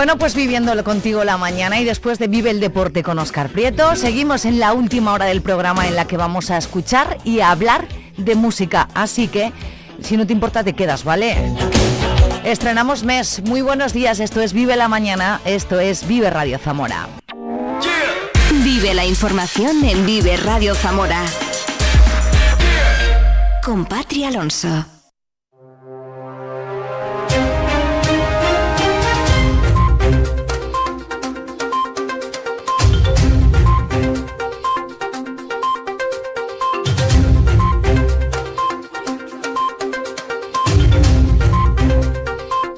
Bueno, pues viviéndolo contigo la mañana y después de Vive el Deporte con Oscar Prieto, seguimos en la última hora del programa en la que vamos a escuchar y a hablar de música. Así que, si no te importa, te quedas, ¿vale? Estrenamos mes. Muy buenos días. Esto es Vive la Mañana. Esto es Vive Radio Zamora. Vive la información en Vive Radio Zamora. Con Patria Alonso.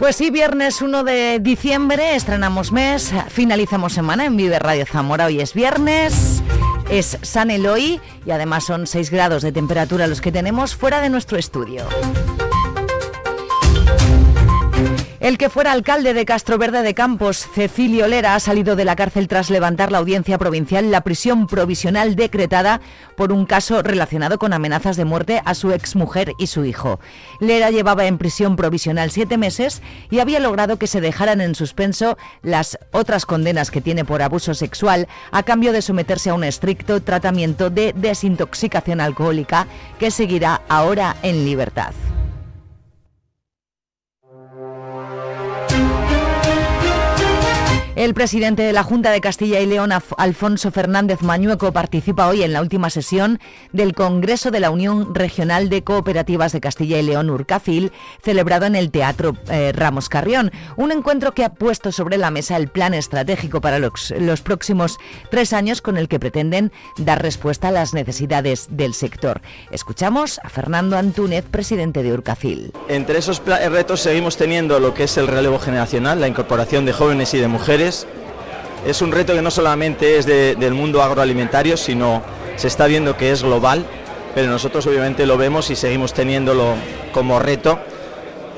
Pues sí, viernes 1 de diciembre, estrenamos mes, finalizamos semana en Vive Radio Zamora. Hoy es viernes, es San Eloy y además son 6 grados de temperatura los que tenemos fuera de nuestro estudio. El que fuera alcalde de Castroverde de Campos, Cecilio Lera, ha salido de la cárcel tras levantar la audiencia provincial la prisión provisional decretada por un caso relacionado con amenazas de muerte a su exmujer y su hijo. Lera llevaba en prisión provisional siete meses y había logrado que se dejaran en suspenso las otras condenas que tiene por abuso sexual a cambio de someterse a un estricto tratamiento de desintoxicación alcohólica que seguirá ahora en libertad. El presidente de la Junta de Castilla y León, Alfonso Fernández Mañueco, participa hoy en la última sesión del Congreso de la Unión Regional de Cooperativas de Castilla y León, Urcafil, celebrado en el Teatro eh, Ramos Carrión. Un encuentro que ha puesto sobre la mesa el plan estratégico para los, los próximos tres años con el que pretenden dar respuesta a las necesidades del sector. Escuchamos a Fernando Antúnez, presidente de Urcafil. Entre esos retos seguimos teniendo lo que es el relevo generacional, la incorporación de jóvenes y de mujeres es un reto que no solamente es del mundo agroalimentario, sino se está viendo que es global, pero nosotros obviamente lo vemos y seguimos teniéndolo como reto.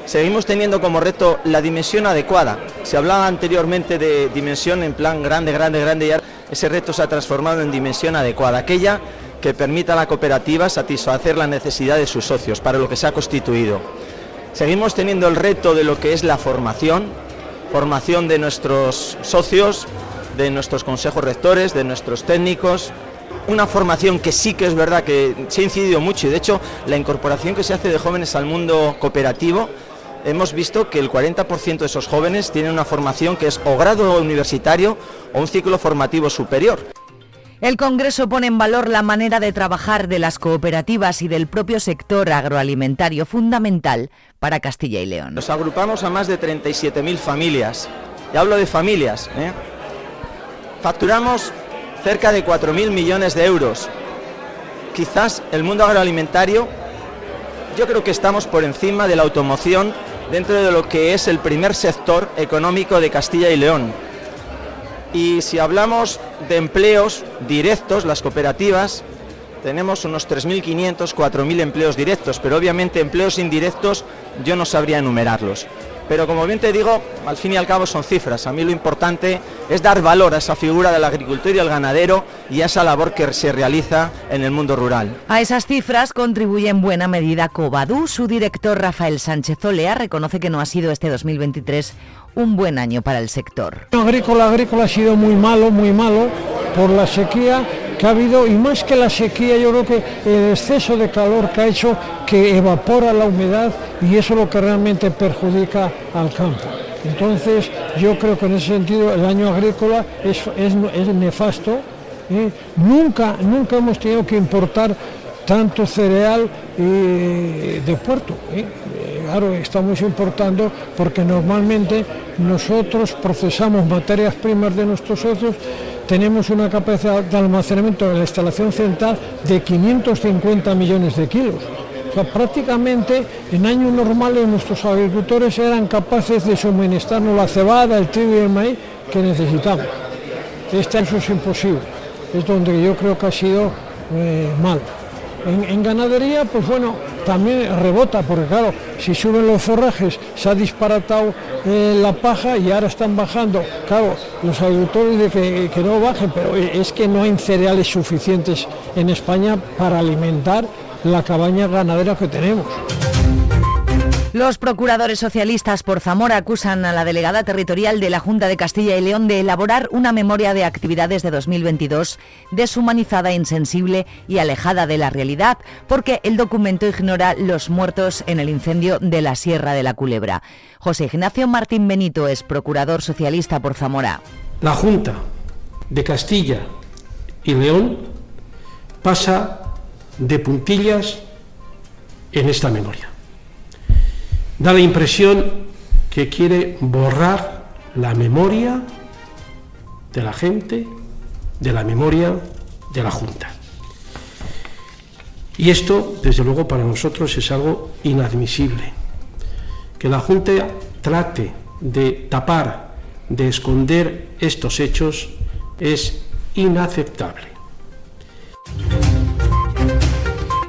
Seguimos teniendo como reto la dimensión adecuada. Se hablaba anteriormente de dimensión en plan grande, grande, grande, y ese reto se ha transformado en dimensión adecuada, aquella que permita a la cooperativa satisfacer la necesidad de sus socios, para lo que se ha constituido. Seguimos teniendo el reto de lo que es la formación, formación de nuestros socios, de nuestros consejos rectores, de nuestros técnicos. Una formación que sí que es verdad que se ha incidido mucho y de hecho la incorporación que se hace de jóvenes al mundo cooperativo, hemos visto que el 40% de esos jóvenes tienen una formación que es o grado universitario o un ciclo formativo superior. El Congreso pone en valor la manera de trabajar de las cooperativas y del propio sector agroalimentario fundamental para Castilla y León. Nos agrupamos a más de 37.000 familias. Y hablo de familias. ¿eh? Facturamos cerca de 4.000 millones de euros. Quizás el mundo agroalimentario, yo creo que estamos por encima de la automoción dentro de lo que es el primer sector económico de Castilla y León y si hablamos de empleos directos, las cooperativas, tenemos unos 3.500, 4.000 empleos directos, pero obviamente empleos indirectos yo no sabría enumerarlos. Pero como bien te digo, al fin y al cabo son cifras. A mí lo importante es dar valor a esa figura del agricultor y el ganadero y a esa labor que se realiza en el mundo rural. A esas cifras contribuye en buena medida Cobadú. Su director Rafael Sánchez Olea reconoce que no ha sido este 2023 un buen año para el sector. Agrícola, agrícola ha sido muy malo, muy malo por la sequía que ha habido y más que la sequía yo creo que el exceso de calor que ha hecho que evapora la humedad y eso es lo que realmente perjudica al campo. Entonces yo creo que en ese sentido el año agrícola es, es, nefasto. ¿eh? Nunca, nunca hemos tenido que importar tanto cereal eh, de puerto. ¿eh? Claro, estamos importando porque normalmente nosotros procesamos materias primas de nuestros socios, tenemos una capacidad de almacenamiento en la instalación central de 550 millones de kilos. O sea, prácticamente en años normales nuestros agricultores eran capaces de suministrarnos la cebada, el trigo y el maíz que necesitamos. Este año es imposible. Es donde yo creo que ha sido eh, mal. En, ganadería, pues bueno, también rebota, porque claro, si suben los forrajes, se ha disparatado eh, la paja y ahora están bajando. Claro, los agricultores de que, que no bajen, pero es que no hay cereales suficientes en España para alimentar la cabaña ganadera que tenemos. Los procuradores socialistas por Zamora acusan a la delegada territorial de la Junta de Castilla y León de elaborar una memoria de actividades de 2022 deshumanizada, insensible y alejada de la realidad, porque el documento ignora los muertos en el incendio de la Sierra de la Culebra. José Ignacio Martín Benito es procurador socialista por Zamora. La Junta de Castilla y León pasa de puntillas en esta memoria da la impresión que quiere borrar la memoria de la gente, de la memoria de la Junta. Y esto, desde luego, para nosotros es algo inadmisible. Que la Junta trate de tapar, de esconder estos hechos es inaceptable.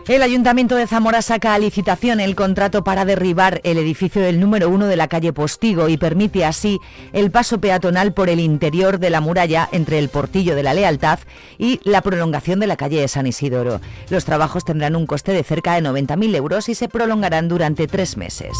El Ayuntamiento de Zamora saca a licitación el contrato para derribar el edificio del número uno de la calle Postigo y permite así el paso peatonal por el interior de la muralla entre el Portillo de la Lealtad y la prolongación de la calle de San Isidoro. Los trabajos tendrán un coste de cerca de 90.000 euros y se prolongarán durante tres meses.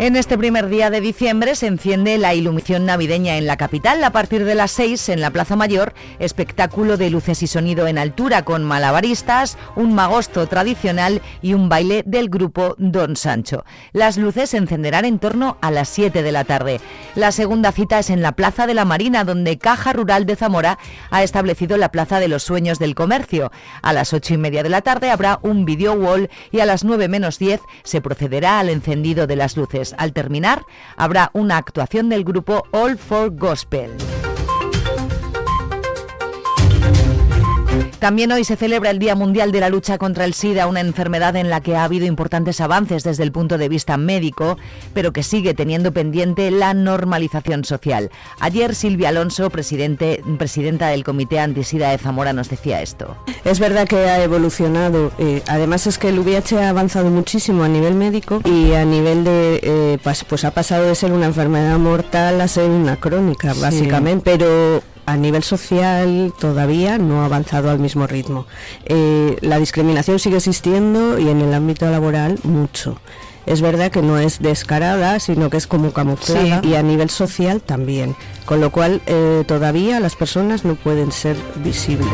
En este primer día de diciembre se enciende la iluminación navideña en la capital. A partir de las 6 en la Plaza Mayor, espectáculo de luces y sonido en altura con malabaristas, un magosto tradicional y un baile del grupo Don Sancho. Las luces se encenderán en torno a las 7 de la tarde. La segunda cita es en la Plaza de la Marina, donde Caja Rural de Zamora ha establecido la Plaza de los Sueños del Comercio. A las 8 y media de la tarde habrá un video wall y a las 9 menos 10 se procederá al encendido de las luces. Al terminar, habrá una actuación del grupo All for Gospel. También hoy se celebra el Día Mundial de la Lucha contra el SIDA, una enfermedad en la que ha habido importantes avances desde el punto de vista médico, pero que sigue teniendo pendiente la normalización social. Ayer Silvia Alonso, presidente, presidenta del Comité Antisida de Zamora, nos decía esto. Es verdad que ha evolucionado. Eh, además es que el VIH ha avanzado muchísimo a nivel médico y a nivel de, eh, pues, pues, ha pasado de ser una enfermedad mortal a ser una crónica, básicamente. Pero a nivel social todavía no ha avanzado al mismo ritmo. Eh, la discriminación sigue existiendo y en el ámbito laboral mucho. Es verdad que no es descarada, sino que es como camuflada y a nivel social también, con lo cual eh, todavía las personas no pueden ser visibles.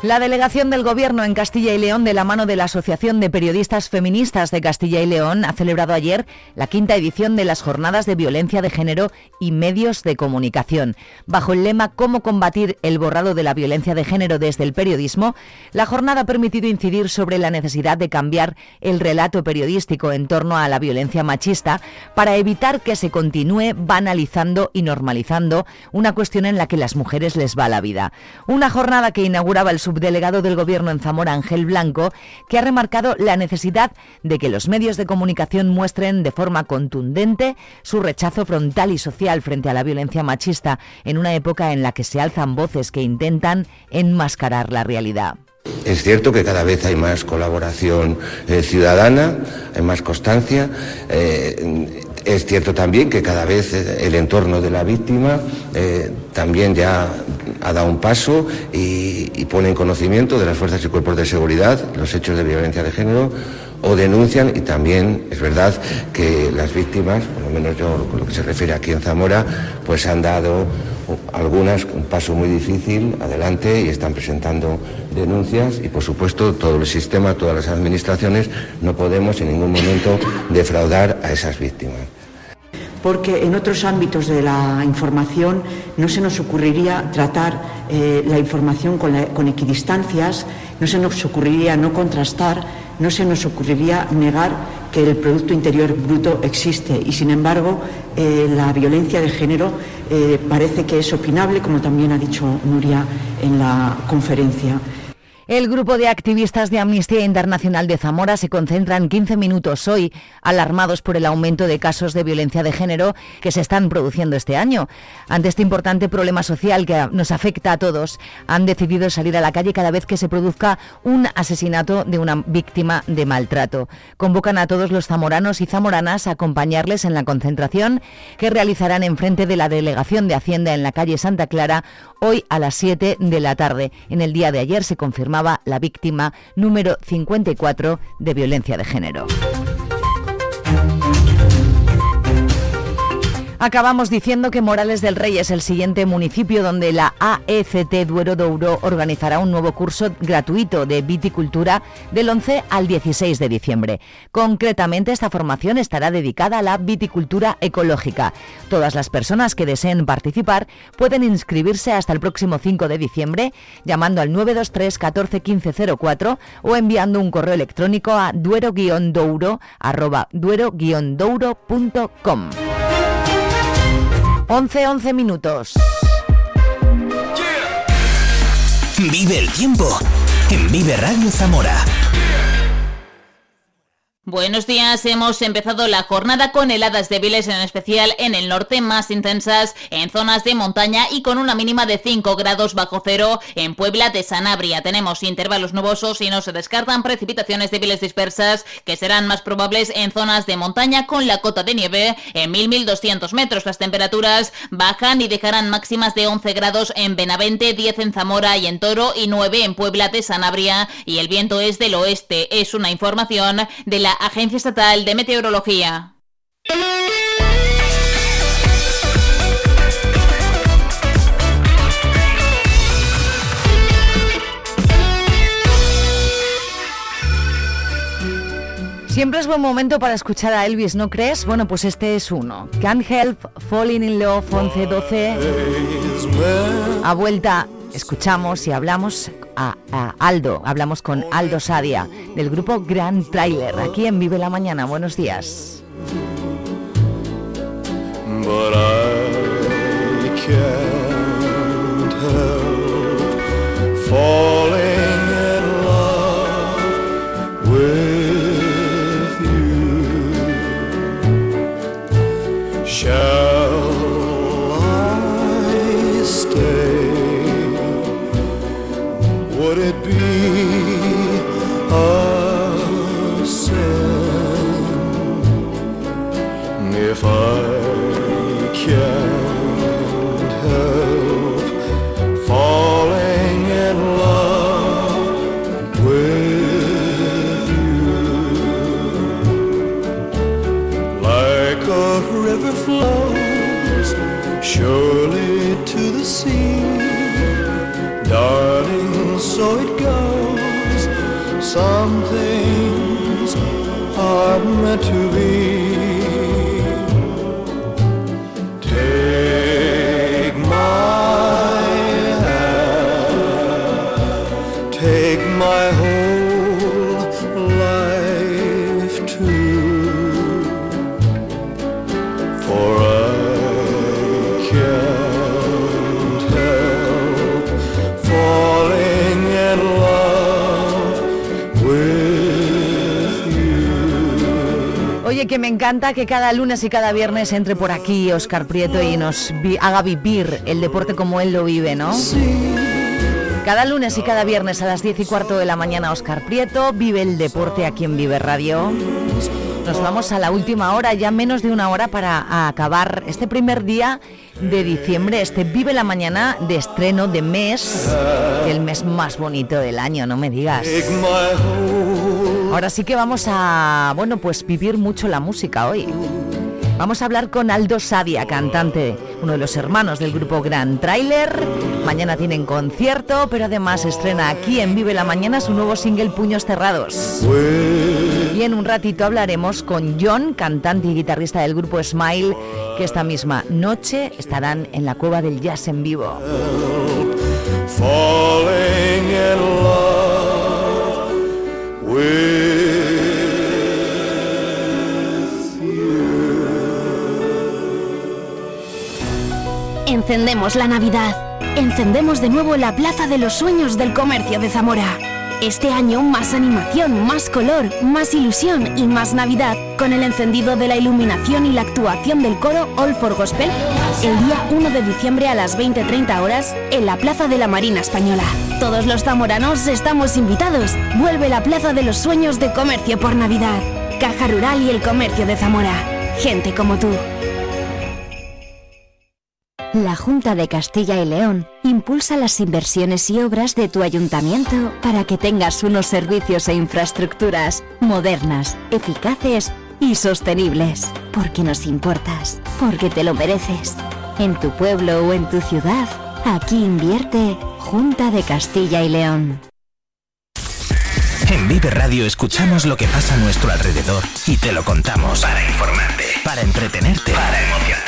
La delegación del Gobierno en Castilla y León, de la mano de la Asociación de Periodistas Feministas de Castilla y León, ha celebrado ayer la quinta edición de las Jornadas de Violencia de Género y Medios de Comunicación. Bajo el lema Cómo combatir el borrado de la violencia de género desde el periodismo, la jornada ha permitido incidir sobre la necesidad de cambiar el relato periodístico en torno a la violencia machista para evitar que se continúe banalizando y normalizando una cuestión en la que las mujeres les va la vida. Una jornada que inauguraba el subdelegado del Gobierno en Zamora, Ángel Blanco, que ha remarcado la necesidad de que los medios de comunicación muestren de forma contundente su rechazo frontal y social frente a la violencia machista en una época en la que se alzan voces que intentan enmascarar la realidad. Es cierto que cada vez hay más colaboración eh, ciudadana, hay más constancia. Eh, es cierto también que cada vez eh, el entorno de la víctima eh, también ya ha dado un paso y, y, pone en conocimiento de las fuerzas y cuerpos de seguridad los hechos de violencia de género o denuncian y también es verdad que las víctimas, por lo menos yo con lo que se refiere aquí en Zamora, pues han dado algunas un paso muy difícil adelante y están presentando denuncias. Y por supuesto todo el sistema, todas las administraciones no podemos en ningún momento defraudar a esas víctimas porque en otros ámbitos de la información no se nos ocurriría tratar eh, la información con, equidistancias, no se nos ocurriría no contrastar, no se nos ocurriría negar que el Producto Interior Bruto existe y, sin embargo, eh, la violencia de género eh, parece que es opinable, como también ha dicho Nuria en la conferencia. El grupo de activistas de Amnistía Internacional de Zamora se concentra en 15 minutos hoy, alarmados por el aumento de casos de violencia de género que se están produciendo este año. Ante este importante problema social que nos afecta a todos, han decidido salir a la calle cada vez que se produzca un asesinato de una víctima de maltrato. Convocan a todos los zamoranos y zamoranas a acompañarles en la concentración que realizarán en frente de la Delegación de Hacienda en la calle Santa Clara hoy a las 7 de la tarde. En el día de ayer se la víctima número 54 de violencia de género. Acabamos diciendo que Morales del Rey es el siguiente municipio donde la AECT Duero Douro organizará un nuevo curso gratuito de viticultura del 11 al 16 de diciembre. Concretamente, esta formación estará dedicada a la viticultura ecológica. Todas las personas que deseen participar pueden inscribirse hasta el próximo 5 de diciembre llamando al 923 14 15 04 o enviando un correo electrónico a duero-douro douro.com. 11, 11 minutos. Vive el tiempo en Vive Radio Zamora. Buenos días, hemos empezado la jornada con heladas débiles en especial en el norte más intensas en zonas de montaña y con una mínima de 5 grados bajo cero en Puebla de Sanabria. Tenemos intervalos nubosos y no se descartan precipitaciones débiles dispersas que serán más probables en zonas de montaña con la cota de nieve en 1000-1200 metros. Las temperaturas bajan y dejarán máximas de 11 grados en Benavente, 10 en Zamora y en Toro y 9 en Puebla de Sanabria y el viento es del oeste. Es una información de la Agencia Estatal de Meteorología. Siempre es buen momento para escuchar a Elvis, ¿no crees? Bueno, pues este es uno. Can't Help Falling in Love 11-12. A vuelta escuchamos y hablamos a, Aldo, hablamos con Aldo Sadia del grupo Grand Trailer, aquí en Vive la Mañana. Buenos días. Me encanta que cada lunes y cada viernes entre por aquí Oscar Prieto y nos haga vivir el deporte como él lo vive, ¿no? Cada lunes y cada viernes a las 10 y cuarto de la mañana Oscar Prieto vive el deporte aquí en Vive Radio. Nos vamos a la última hora, ya menos de una hora para acabar este primer día de diciembre, este Vive la Mañana de estreno de mes, el mes más bonito del año, no me digas. Ahora sí que vamos a, bueno, pues vivir mucho la música hoy. Vamos a hablar con Aldo Sadia, cantante, uno de los hermanos del grupo Gran Trailer. Mañana tienen concierto, pero además estrena aquí en Vive la Mañana su nuevo single Puños Cerrados. Y en un ratito hablaremos con John, cantante y guitarrista del grupo Smile, que esta misma noche estarán en la Cueva del Jazz en vivo. Falling in love with Encendemos la Navidad. Encendemos de nuevo la Plaza de los Sueños del Comercio de Zamora. Este año más animación, más color, más ilusión y más Navidad con el encendido de la iluminación y la actuación del coro All for Gospel el día 1 de diciembre a las 20.30 horas en la Plaza de la Marina Española. Todos los zamoranos estamos invitados. Vuelve la Plaza de los Sueños de Comercio por Navidad. Caja Rural y el Comercio de Zamora. Gente como tú. La Junta de Castilla y León impulsa las inversiones y obras de tu ayuntamiento para que tengas unos servicios e infraestructuras modernas, eficaces y sostenibles. Porque nos importas, porque te lo mereces. En tu pueblo o en tu ciudad, aquí invierte Junta de Castilla y León. En Vive Radio escuchamos lo que pasa a nuestro alrededor y te lo contamos para informarte, para entretenerte, para emocionarte,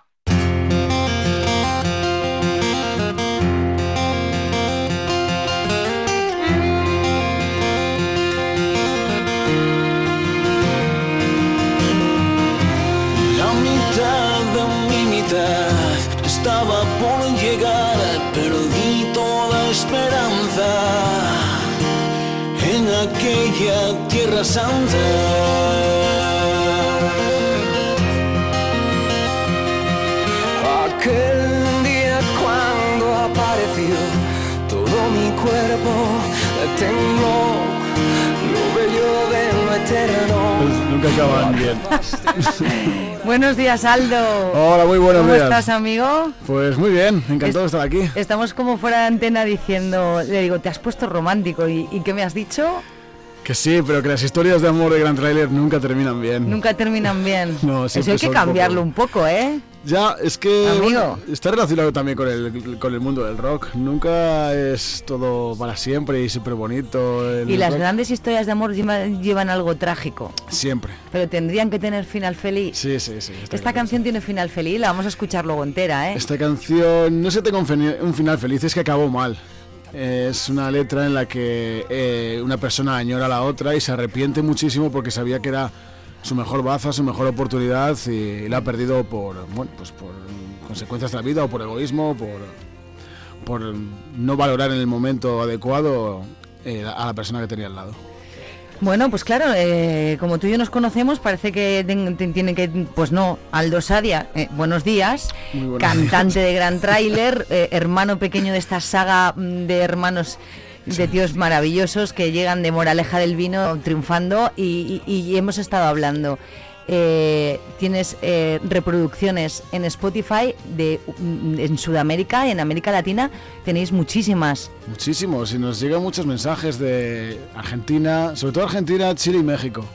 estaba por llegar, perdí toda esperanza en aquella tierra santa. Aquel día cuando apareció todo mi cuerpo tembló, lo bello de lo eterno. Nunca acaban bien. Buenos días, Aldo. Hola, muy buenos ¿Cómo días. estás, amigo? Pues muy bien, encantado de estar aquí. Estamos como fuera de antena diciendo, le digo, te has puesto romántico. ¿Y, y qué me has dicho? Que sí, pero que las historias de amor de Gran Trailer nunca terminan bien. Nunca terminan bien. No, Eso hay que cambiarlo poco. un poco, ¿eh? Ya, es que Amigo. está relacionado también con el, con el mundo del rock. Nunca es todo para siempre y súper bonito. Y las rock. grandes historias de amor lleva- llevan algo trágico. Siempre. Pero tendrían que tener final feliz. Sí, sí, sí. Esta canción tiene final feliz, la vamos a escuchar luego entera, ¿eh? Esta canción no se tenga un, un final feliz, es que acabó mal. Es una letra en la que eh, una persona añora a la otra y se arrepiente muchísimo porque sabía que era su mejor baza, su mejor oportunidad y la ha perdido por, bueno, pues por consecuencias de la vida o por egoísmo, por, por no valorar en el momento adecuado eh, a la persona que tenía al lado. Bueno, pues claro, eh, como tú y yo nos conocemos, parece que ten- ten- tiene que, pues no, Aldo Sadia, eh, buenos días, buenos cantante de Gran Trailer, eh, hermano pequeño de esta saga mm, de hermanos de tíos maravillosos que llegan de Moraleja del Vino triunfando y, y- y hemos estado hablando. Eh, tienes eh, reproducciones en Spotify de mm, en Sudamérica, en América Latina tenéis muchísimas. Muchísimos, y nos llegan muchos mensajes de Argentina, sobre todo Argentina, Chile y México.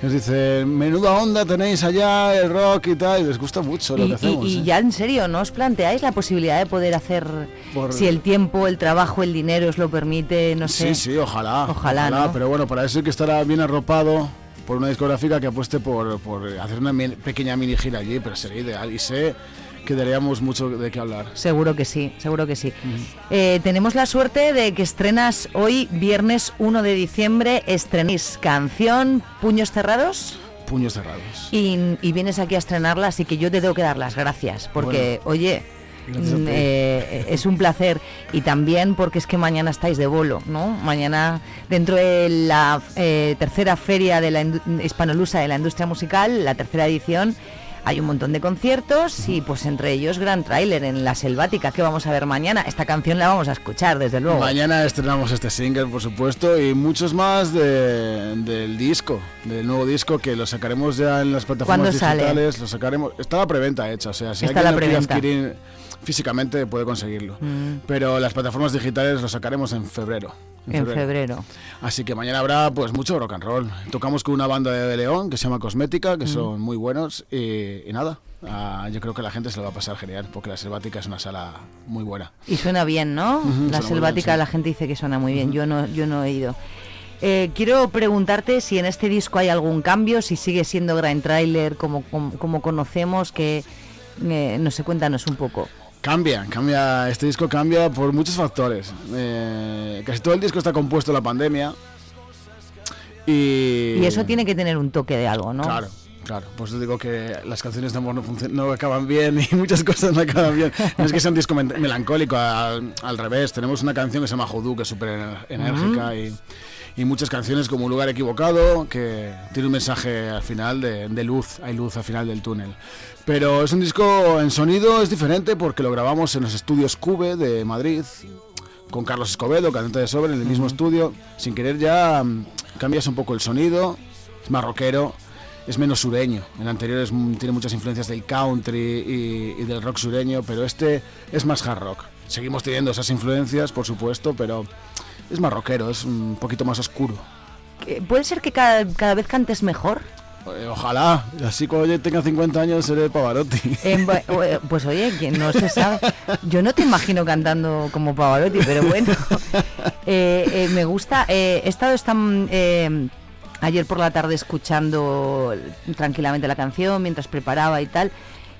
Nos dicen, menuda onda tenéis allá, el rock y tal, y les gusta mucho lo Y, que y- hacemos. y ¿eh? ya en serio, ¿no os planteáis la posibilidad de poder hacer, Por- si el tiempo, el trabajo, el dinero os lo permite, no sé? Sí, sí, ojalá. Ojalá, ¿no? Pero bueno, para eso hay que estar bien arropado por una discográfica que apueste por, por hacer una pequeña mini gira allí, pero sería ideal. Y sé que daríamos mucho de qué hablar. Seguro que sí, seguro que sí. Eh, tenemos la suerte de que estrenas hoy, viernes 1 de diciembre, estrenéis canción Puños Cerrados Puños cerrados. y, y vienes aquí a estrenarla, así que yo te tengo que dar las gracias, porque, oye, Mm, eh, es un placer y también porque es que mañana estáis de bolo, ¿no? Mañana dentro de la eh, tercera feria de la hispanolusa de la industria musical, la tercera edición, hay un montón de conciertos y pues entre ellos gran tráiler en la selvática que vamos a ver mañana. Esta canción la vamos a escuchar desde luego. Mañana estrenamos este single, por supuesto, y muchos más de- del disco, del nuevo disco que lo sacaremos ya en las plataformas digitales. Lo sacaremos. Está la preventa hecha, o sea, si Está alguien la lo quiere preventa. adquirir físicamente puede conseguirlo. Mm. Pero las plataformas digitales lo sacaremos en febrero. En febrero. Así que mañana habrá pues mucho rock and roll. Tocamos con una banda de, León que se llama Cosmética, que Mm. son muy buenos y, y nada. yo creo que la gente se lo va a pasar genial porque la Selvática es una sala muy buena. Y suena bien, ¿no? La selvática, bien, sí. la gente dice que suena muy bien. Yo no, yo no he ido. Eh, quiero preguntarte si en este disco hay algún cambio, si sigue siendo Grand Trailer como, como, como conocemos, que eh, no sé, cuéntanos un poco. Cambia, cambia, este disco cambia por muchos factores. Eh, casi todo el disco está compuesto en la pandemia. Y, Y eso tiene que tener un toque de algo, ¿no? Claro, claro. Pues te digo que las canciones de amor no, no acaban bien y muchas cosas no acaban bien. No es que sea un disco melancólico, al, al revés. Tenemos una canción que se llama Judú, que es súper enérgica y, y muchas canciones como Un lugar equivocado, que tiene un mensaje al final de, de luz, hay luz al final del túnel. Pero es un disco en sonido, es diferente porque lo grabamos en los estudios Cube de Madrid, con Carlos Escobedo, cantante de Sobre, en el mismo estudio. Sin querer ya mm, cambias un poco el sonido, es más rockero, es menos sureño. El anterior es, mm, tiene muchas influencias del country y, y del rock sureño, pero este es más hard rock. Seguimos teniendo esas influencias, por supuesto, pero es más rockero, es un poquito más oscuro. Eh, ¿Puede ser que cada, cada vez cantes mejor? Eh, Ojalá, así cuando yo tenga 50 años seré Pavarotti. Bu- eh, pues oye, que no se sabe. Yo no te imagino cantando como Pavarotti, pero bueno. Eh, eh, me gusta. eh, he estado esta, eh, ayer por la tarde escuchando tranquilamente la canción mientras preparaba y tal.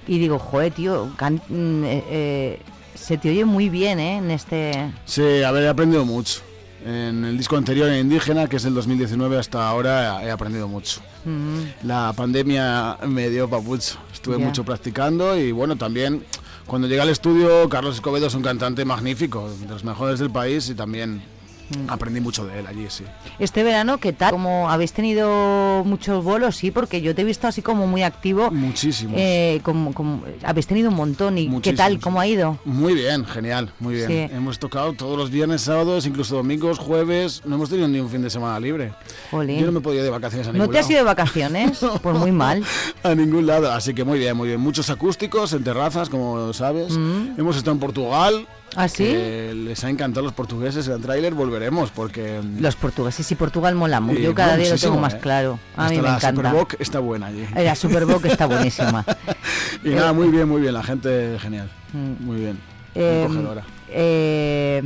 Y digo, joder, tío, can- mm, eh, eh, se te oye muy bien, ¿eh? En este... Sí, a ver, he aprendido mucho. En el disco anterior, en Indígena, que es del 2019 hasta ahora, he aprendido mucho. Mm, La pandemia me dio papucho. Estuve Ya. mucho practicando y bueno, también cuando llegué al estudio, Carlos Escobedo es un cantante magnífico, de los mejores del país y también. Aprendí mucho de él allí, sí. Este verano, ¿qué tal? Como habéis tenido muchos bolos, sí, porque yo te he visto así como muy activo. Muchísimos. Eh, como, como- habéis tenido un montón. ¿Y qué tal? ¿Cómo ha ido? Muy bien, genial, muy bien. Sí. Hemos tocado todos los viernes, sábados, incluso domingos, jueves. No hemos tenido ni un fin de semana libre. Yo no me he podido ir de vacaciones a ¿No ningún te has lado. ido de vacaciones? Pues muy mal. A ningún lado, así que muy bien, muy bien. Muchos acústicos en terrazas, como sabes. Hemos estado en Portugal. Mm. ¿Ah, sí? que les ha encantado a los portugueses el tráiler, volveremos porque... Los portugueses y Portugal mola mucho. Sí, Yo cada día lo tengo más ¿eh? claro. A Hasta mí me la encanta. Superboc está buena allí. Eh, La Superboc está buenísima. y nada, muy bien, muy bien, la gente genial. Mm. Muy bien. Eh, eh,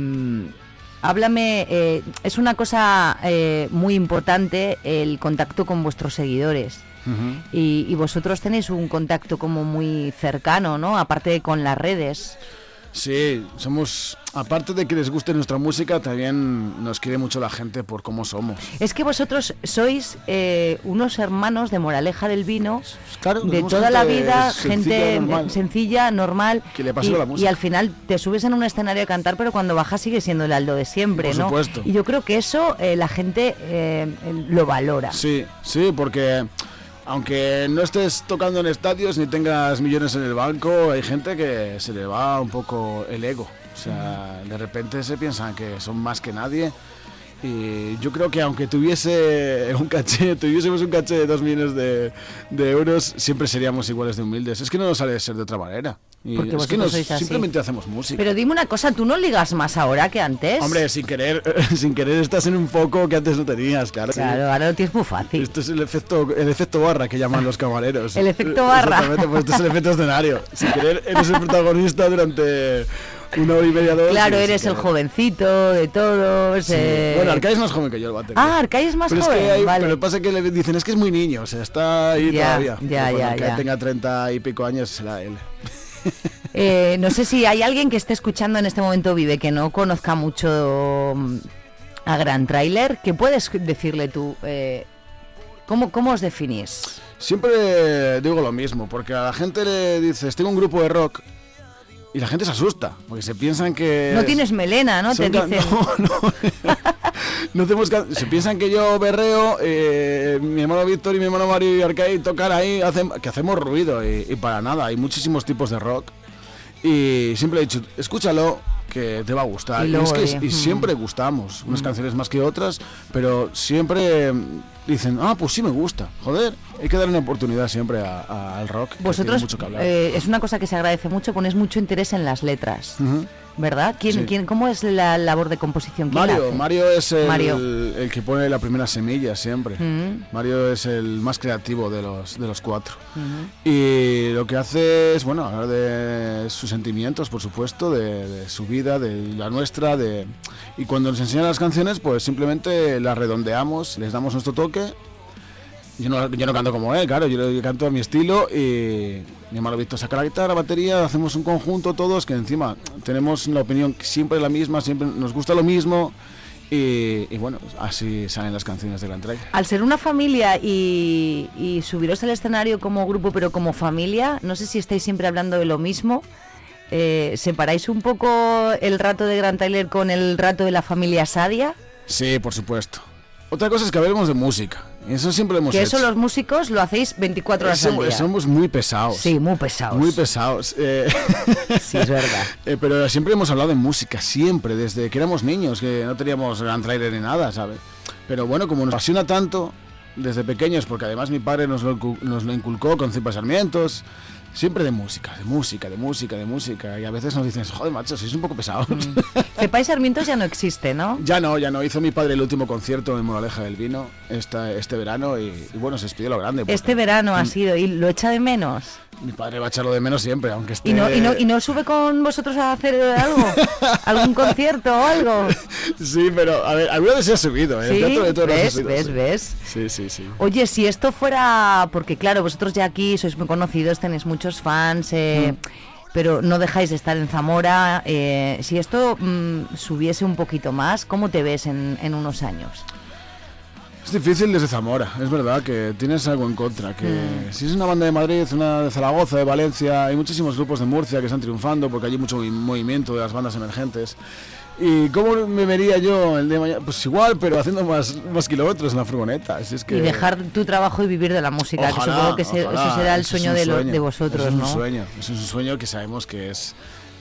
háblame, eh, es una cosa eh, muy importante el contacto con vuestros seguidores. Y, y vosotros tenéis un contacto como muy cercano, ¿no? Aparte de con las redes. Sí, somos, aparte de que les guste nuestra música, también nos quiere mucho la gente por cómo somos. Es que vosotros sois eh, unos hermanos de Moraleja del Vino, Claro, de toda la vida, sencilla, gente normal. sencilla, normal. Que le y, la y música. al final te subes en un escenario a cantar, pero cuando bajas sigue siendo el Aldo de siempre, Por ¿no? supuesto. Y yo creo que eso eh, la gente eh, lo valora. Sí, sí, porque aunque no estés tocando en estadios ni tengas millones en el banco, hay gente que se le va un poco el ego. O sea, de repente se piensan que son más que nadie. Y yo creo que aunque tuviese un caché, tuviésemos un caché de dos millones de, de euros, siempre seríamos iguales de humildes. Es que no nos sale de ser de otra manera. Y Porque es que nos, sois así. simplemente hacemos música. Pero dime una cosa, ¿tú no ligas más ahora que antes? Hombre, sin querer, sin querer estás en un foco que antes no tenías, claro. Claro, ahora lo tienes muy fácil. Esto es el efecto, el efecto barra que llaman los camareros. El efecto barra. Exactamente, pues este es el efecto escenario. Sin querer, eres el protagonista durante una hora y media, dos. Claro, eres el querer. jovencito de todos. Sí. eh, Bueno, Arcai es más joven que yo, el bate. Ah, Arcai es más pero joven, Es que hay, vale. Pero pasa que le dicen, es que es muy niño, o sea, está ahí Ya, todavía. ya, Pero ya, ya. tenga treinta y pico años, será él. Eh, no sé si hay alguien que esté escuchando en este momento Vive que no conozca mucho mm, a Gran Trailer. ¿Qué puedes decirle tú? Eh, ¿cómo, ¿Cómo os definís? Siempre digo lo mismo, porque a la gente le dices, tengo un grupo de rock y la gente se asusta, porque se piensan que... No tienes melena, ¿no? Te dicen. No, no. No hacemos ca- se piensan que yo berreo, eh, mi hermano Víctor y mi hermano Mario y Arcade tocan ahí, hacen, que hacemos ruido y, y para nada. Hay muchísimos tipos de rock y siempre he dicho, escúchalo que te va a gustar. Y es que y mm. siempre gustamos, unas canciones más que otras, pero siempre mm, dicen, ah, pues sí me gusta. Joder, hay que darle una oportunidad siempre a- a- al rock. Vosotros, mucho que hablar. eh, es una cosa que se agradece mucho, ponéis mucho interés en las letras, Ujú. ¿Verdad? ¿Quién, Sí. quién, ¿Cómo es la labor de composición? ¿Quién la Mario? Mario es el, Mario. el que pone la primera semilla siempre. Mm. Mario es el más creativo de los, de los cuatro. Ujú. Y lo que hace es, bueno, hablar de sus sentimientos, por supuesto, de, de su vida, de la nuestra, de... Y cuando nos enseñan las canciones, pues simplemente las redondeamos, les damos nuestro toque. Yo no, yo no canto como él, claro, yo, yo canto a mi estilo y mi hermano Víctor saca la guitarra, la batería, hacemos un conjunto todos que encima tenemos la opinión siempre la misma, siempre nos gusta lo mismo y, y bueno, así salen las canciones de Gran Trail. Al ser una familia y, y subiros al escenario como grupo, pero como familia, no sé si estáis siempre hablando de lo mismo. Eh, ¿Separáis un poco el rato de Gran Tyler con el rato de la familia Sadia? Sí, por supuesto. Otra cosa es que hablemos de música. Eso siempre lo hemos Que hecho. eso los músicos lo hacéis 24 horas al día. Somos muy pesados. Sí, muy pesados. Muy pesados. eh. Sí, es verdad. Eh, pero siempre hemos hablado de música, siempre, desde que éramos niños, que no teníamos gran trailer ni nada, ¿sabes? Pero bueno, como nos apasiona tanto desde pequeños, porque además mi padre nos lo, nos lo inculcó con Cipa Sarmientos, siempre de música, de música, de música, de música. Y a veces nos dicen, joder, macho, sois un poco pesados. Mm. Cepa y Sarmientos ya no existe, ¿no? Ya no, ya no. Hizo mi padre el último concierto en Moraleja del Vino esta, este verano y, y bueno, se despidió lo grande. porque Este verano Mm. ha sido y lo echa de menos. Mi padre va a echarlo de menos siempre, aunque esté... ¿Y no, y, no, ¿Y no sube con vosotros a hacer algo? ¿Algún concierto o algo? Sí, pero a ver, alguna vez se ha subido, ¿eh? Sí, de toros ha ves, subido, ves, sí. ves. Sí, sí, sí. Oye, si esto fuera, porque claro, vosotros ya aquí sois muy conocidos, tenéis muchos fans, eh, pero no dejáis de estar en Zamora. eh, si esto mm, subiese un poquito más, ¿cómo te ves en, en unos años? Es difícil desde Zamora, es verdad que tienes algo en contra. Que Mm. si es una banda de Madrid, una de Zaragoza, de Valencia, hay muchísimos grupos de Murcia que están triunfando porque hay mucho movi- movimiento de las bandas emergentes. ¿Y cómo me vería yo el de mañana? Pues igual, pero haciendo más, más kilómetros en la furgoneta. Si es que... Y dejar tu trabajo y vivir de la música, que Ojalá, supongo que se- ojalá, eso será el es sueño, de, lo- sueño, de vosotros, eso es ¿no? un sueño, es un sueño que sabemos que es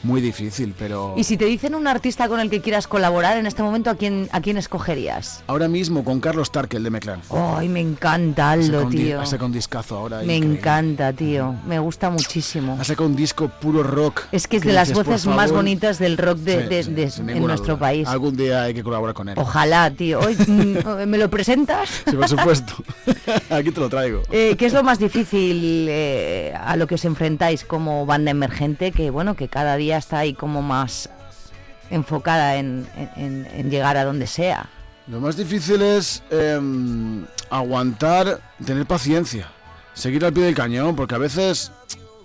muy difícil, pero... Y si te dicen un artista con el que quieras colaborar en este momento, ¿a quién, a quién escogerías? Ahora mismo con Carlos Tarkel de Meclán. Ay, me encanta Aldo, tío. Ha sacado un discazo ahora. Me increíble. encanta, tío. Me gusta muchísimo. Ha sacado un disco puro rock. Es que es que de las dices, voces más bonitas del rock de, Sí, de- sí, de- en nuestro duda. país. Algún día hay que colaborar con él. Ojalá, tío. Hoy, mm, ¿Me lo presentas? Sí, por supuesto. Aquí te lo traigo. Eh, ¿Qué es lo más difícil eh, a lo que os enfrentáis como banda emergente? Que bueno, que cada día está ahí como más enfocada en, en- en llegar a donde sea. Lo más difícil es em, aguantar, tener paciencia, seguir al pie del cañón, porque a veces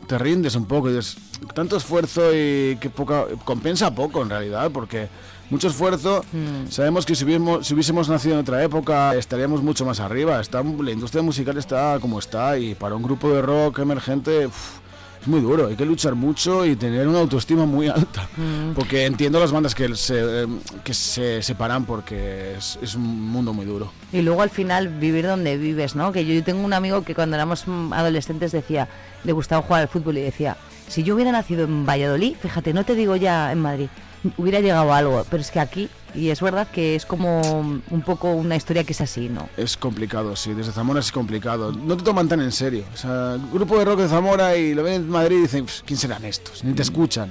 te rindes un poco y dices, tanto esfuerzo y que poca, compensa poco en realidad, porque mucho esfuerzo, Mm. sabemos que si hubiésemos, si hubiésemos nacido en otra época estaríamos mucho más arriba, está, la industria musical está como está y para un grupo de rock emergente... uf, es muy duro, hay que luchar mucho y tener una autoestima muy alta. Mm. Porque entiendo las bandas que se, eh, que se separan porque es, es un mundo muy duro. Y luego al final vivir donde vives, ¿no? Que yo tengo un amigo que cuando éramos adolescentes decía, le gustaba jugar al fútbol y decía, si yo hubiera nacido en Valladolid, fíjate, no te digo ya en Madrid, hubiera llegado a algo, pero es que aquí, y es verdad que es como un poco una historia que es así, ¿no? Es complicado, sí, desde Zamora es complicado. No te toman tan en serio. O sea, grupo de rock de Zamora y lo ven en Madrid y dicen, "Pff, ¿quién serán estos? Ni te escuchan.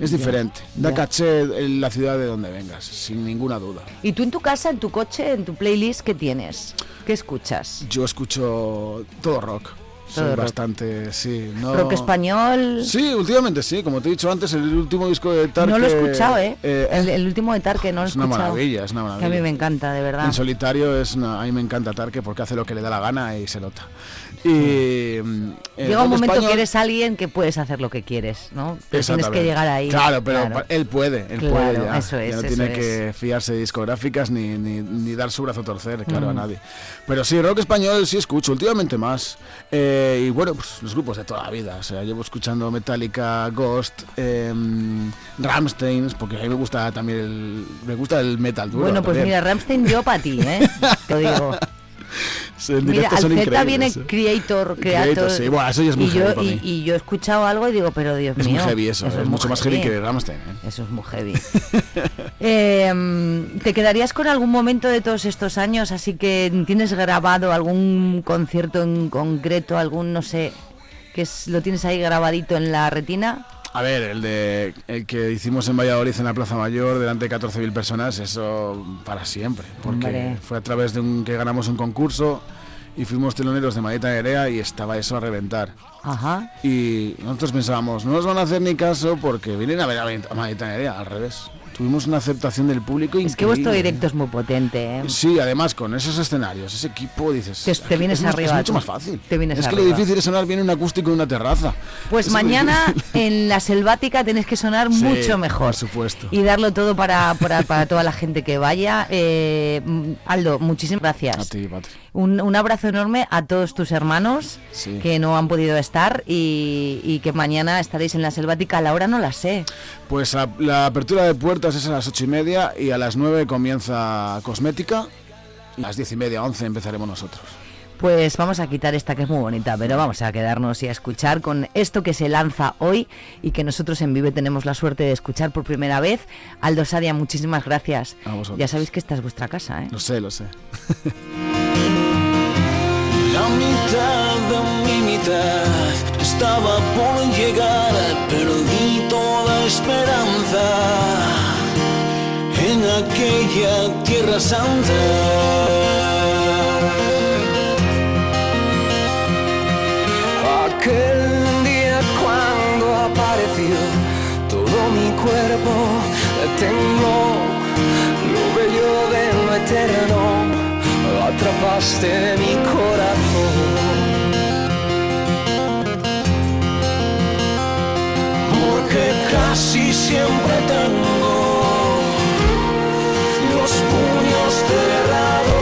Es Ya, diferente. Da ya. caché en la ciudad de donde vengas, sin ninguna duda. Y tú en tu casa, en tu coche, en tu playlist, ¿qué tienes? ¿Qué escuchas? Yo escucho todo rock. Soy rock. bastante, sí. No... ¿Rock español? Sí, últimamente sí. Como te he dicho antes, el último disco de Tarque... No lo he escuchado, ¿eh? el, el último de Tarque no lo he Es una escuchado. maravilla, es una Que a mí maravilla. me encanta, de verdad. En solitario es una- a mí me encanta Tarque porque hace lo que le da la gana y se nota. Y mm, Llega un momento español- que eres alguien que puedes hacer lo que quieres, ¿no? Pero tienes que llegar ahí. Claro, pero pa- él puede, él Claro, puede ya. eso es, Ya no eso tiene es. que fiarse de discográficas ni, ni, ni dar su brazo a torcer, claro, a Mm. nadie. Pero sí, rock español sí escucho, últimamente más. Eh, Eh, y bueno, pues los grupos de toda la vida. O sea, llevo escuchando Metallica, Ghost, eh, Ramstein, porque a mí me gusta también el, me gusta el metal duro. Bueno, pues también. mira, Ramstein yo para ti, ¿eh? Te digo. En Mira, al son Z viene ¿eh? Creator, Creator, Creator. sí, bueno, eso ya es muy y heavy yo, para y, mí. y yo he escuchado algo y digo, pero Dios Es mío. muy heavy eso, es, mucho más heavy que Ramstein. ¿eh? Eso es muy heavy. Eh, ¿Te quedarías con algún momento de todos estos años? Así que tienes grabado algún concierto en concreto, algún, no sé, que es- lo tienes ahí grabadito en la retina. A ver, el de el que hicimos en Valladolid en la Plaza Mayor delante de 14.000 personas, eso para siempre, porque Hombre. fue a través de un que ganamos un concurso y fuimos teloneros de Maleta Nerea y estaba eso a reventar. Ajá. Y nosotros pensábamos, no nos van a hacer ni caso porque vienen a ver a Maleta Nerea, al revés. Tuvimos una aceptación del público Es que vuestro increíble. directo es muy potente, ¿eh? Sí, además con esos escenarios, ese equipo, dices... Te- vienes es, arriba, Es mucho más fácil. Te vienes es que lo arriba. difícil es sonar bien un acústico en una terraza. Pues Es mañana en la selvática tenéis que sonar Sí, mucho mejor. Por supuesto. Y darlo todo para, para, para toda la gente que vaya. Eh, mm, Aldo, muchísimas gracias. A ti, Patri. Un, un abrazo enorme a todos tus hermanos Sí. que no han podido estar y, y que mañana estaréis en la selvática. A la hora no la sé. Pues la, la apertura de puertas es a las ocho y media y a las 9 comienza cosmética y a las diez y media, 11 empezaremos nosotros. Pues vamos a quitar esta que es muy bonita, pero vamos a quedarnos y a escuchar con esto que se lanza hoy y que nosotros en Vive tenemos la suerte de escuchar por primera vez. Aldo Sadia, muchísimas gracias. A. Ya sabéis que esta es vuestra casa, ¿eh? Lo sé, lo sé. La mitad de mi mitad. Estaba por llegar, perdí toda esperanza. En aquella tierra santa. Aquel día cuando apareció todo mi cuerpo tembló, lo bello de lo eterno atrapaste mi corazón. Porque casi siempre tengo los puños cerrados.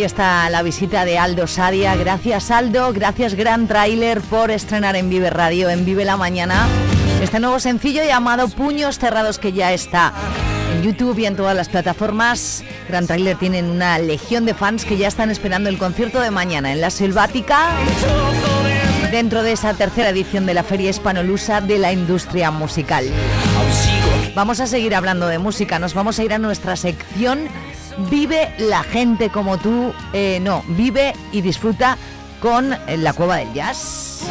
Ahí está la visita de Aldo Sadia. Gracias Aldo, gracias Gran Trailer por estrenar en Vive Radio, en Vive la Mañana, este nuevo sencillo llamado Puños Cerrados que ya está en YouTube y en todas las plataformas. Gran Trailer tienen una legión de fans que ya están esperando el concierto de mañana en la Selvática. Dentro de esa tercera edición de la Feria Hispanolusa de la Industria Musical. Vamos a seguir hablando de música, nos vamos a ir a nuestra sección Vive la gente como tú, eh, no, vive y disfruta con eh, la Cueva del Jazz.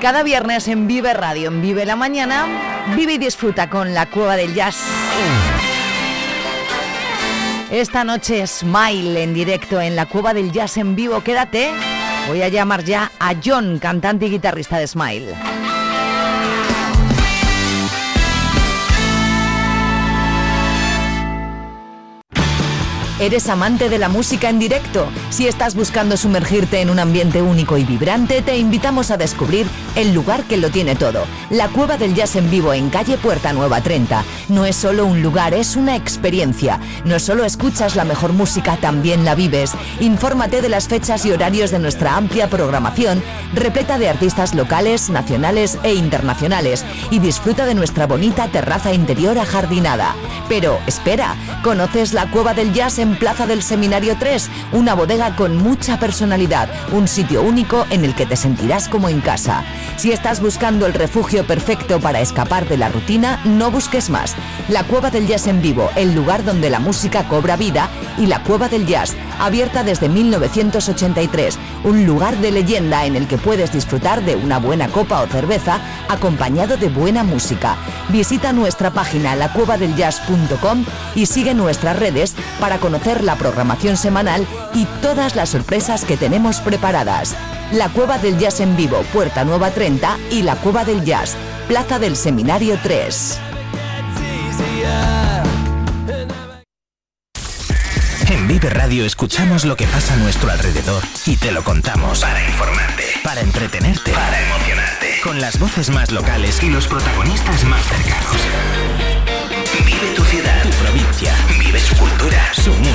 Cada viernes en Vive Radio, en Vive la Mañana, vive y disfruta con la Cueva del Jazz. Esta noche Smile en directo en la Cueva del Jazz en vivo. Quédate. Voy a llamar ya a John, cantante y guitarrista de Smile. ¿Eres amante de la música en directo? Si estás buscando sumergirte en un ambiente único y vibrante, te invitamos a descubrir el lugar que lo tiene todo. La Cueva del Jazz en vivo en calle Puerta Nueva 30. No es solo un lugar, es una experiencia. No solo escuchas la mejor música, también la vives. Infórmate de las fechas y horarios de nuestra amplia programación, repleta de artistas locales, nacionales e internacionales, y disfruta de nuestra bonita terraza interior ajardinada. Pero espera, ¿conoces la Cueva del Jazz en Plaza del Seminario 3? Una bodega con mucha personalidad, un sitio único en el que te sentirás como en casa. Si estás buscando el refugio perfecto para escapar de la rutina, no busques más. La Cueva del Jazz en vivo, el lugar donde la música cobra vida, y la Cueva del Jazz, abierta desde 1983, un lugar de leyenda en el que puedes disfrutar de una buena copa o cerveza acompañado de buena música. Visita nuestra página lacuevadeljazz.com y sigue nuestras redes para conocer la programación semanal y todas las sorpresas que tenemos preparadas. La Cueva del Jazz en vivo, Puerta Nueva 30 y la Cueva del Jazz, Plaza del Seminario 3. En Vive Radio escuchamos lo que pasa a nuestro alrededor y te lo contamos para informarte, para entretenerte, para emocionarte, con las voces más locales y los protagonistas más cercanos. Vive tu ciudad, tu provincia, vive su cultura, su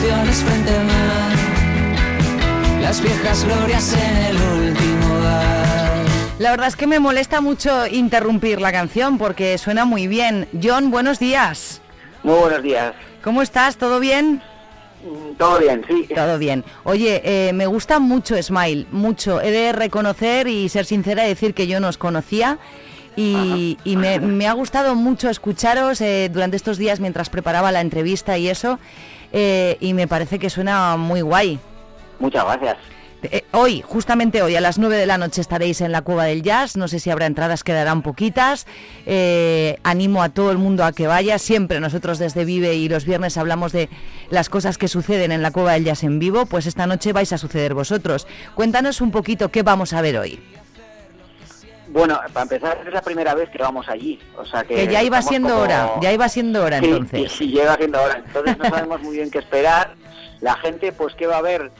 Las vacaciones frente al mar, las viejas glorias en el último bar. La verdad es que me molesta mucho interrumpir la canción porque suena muy bien. John, buenos días. Muy buenos días. ¿Cómo estás? ¿Todo bien? Todo bien, sí. Todo bien. Oye, eh, me gusta mucho Smile, mucho. He de reconocer y ser sincera y decir que yo no os conocía. Y, y me, me ha gustado mucho escucharos eh, durante estos días mientras preparaba la entrevista y eso. Eh, y me parece que suena muy guay. Muchas gracias. Eh, hoy, justamente hoy, a las 9 de la noche estaréis en la Cueva del Jazz. No sé si habrá entradas, quedarán poquitas. Eh, animo a todo el mundo a que vaya. Siempre nosotros desde Vive y los viernes hablamos de las cosas que suceden en la Cueva del Jazz en vivo. Pues esta noche vais a suceder vosotros. Cuéntanos un poquito qué vamos a ver hoy. Bueno, para empezar, es la primera vez que vamos allí. O sea que, Que ya iba siendo como- hora, ya iba siendo hora Sí, entonces. Sí, sí, llega siendo hora. Entonces no sabemos muy bien qué esperar. La gente, pues, ¿qué va a haber?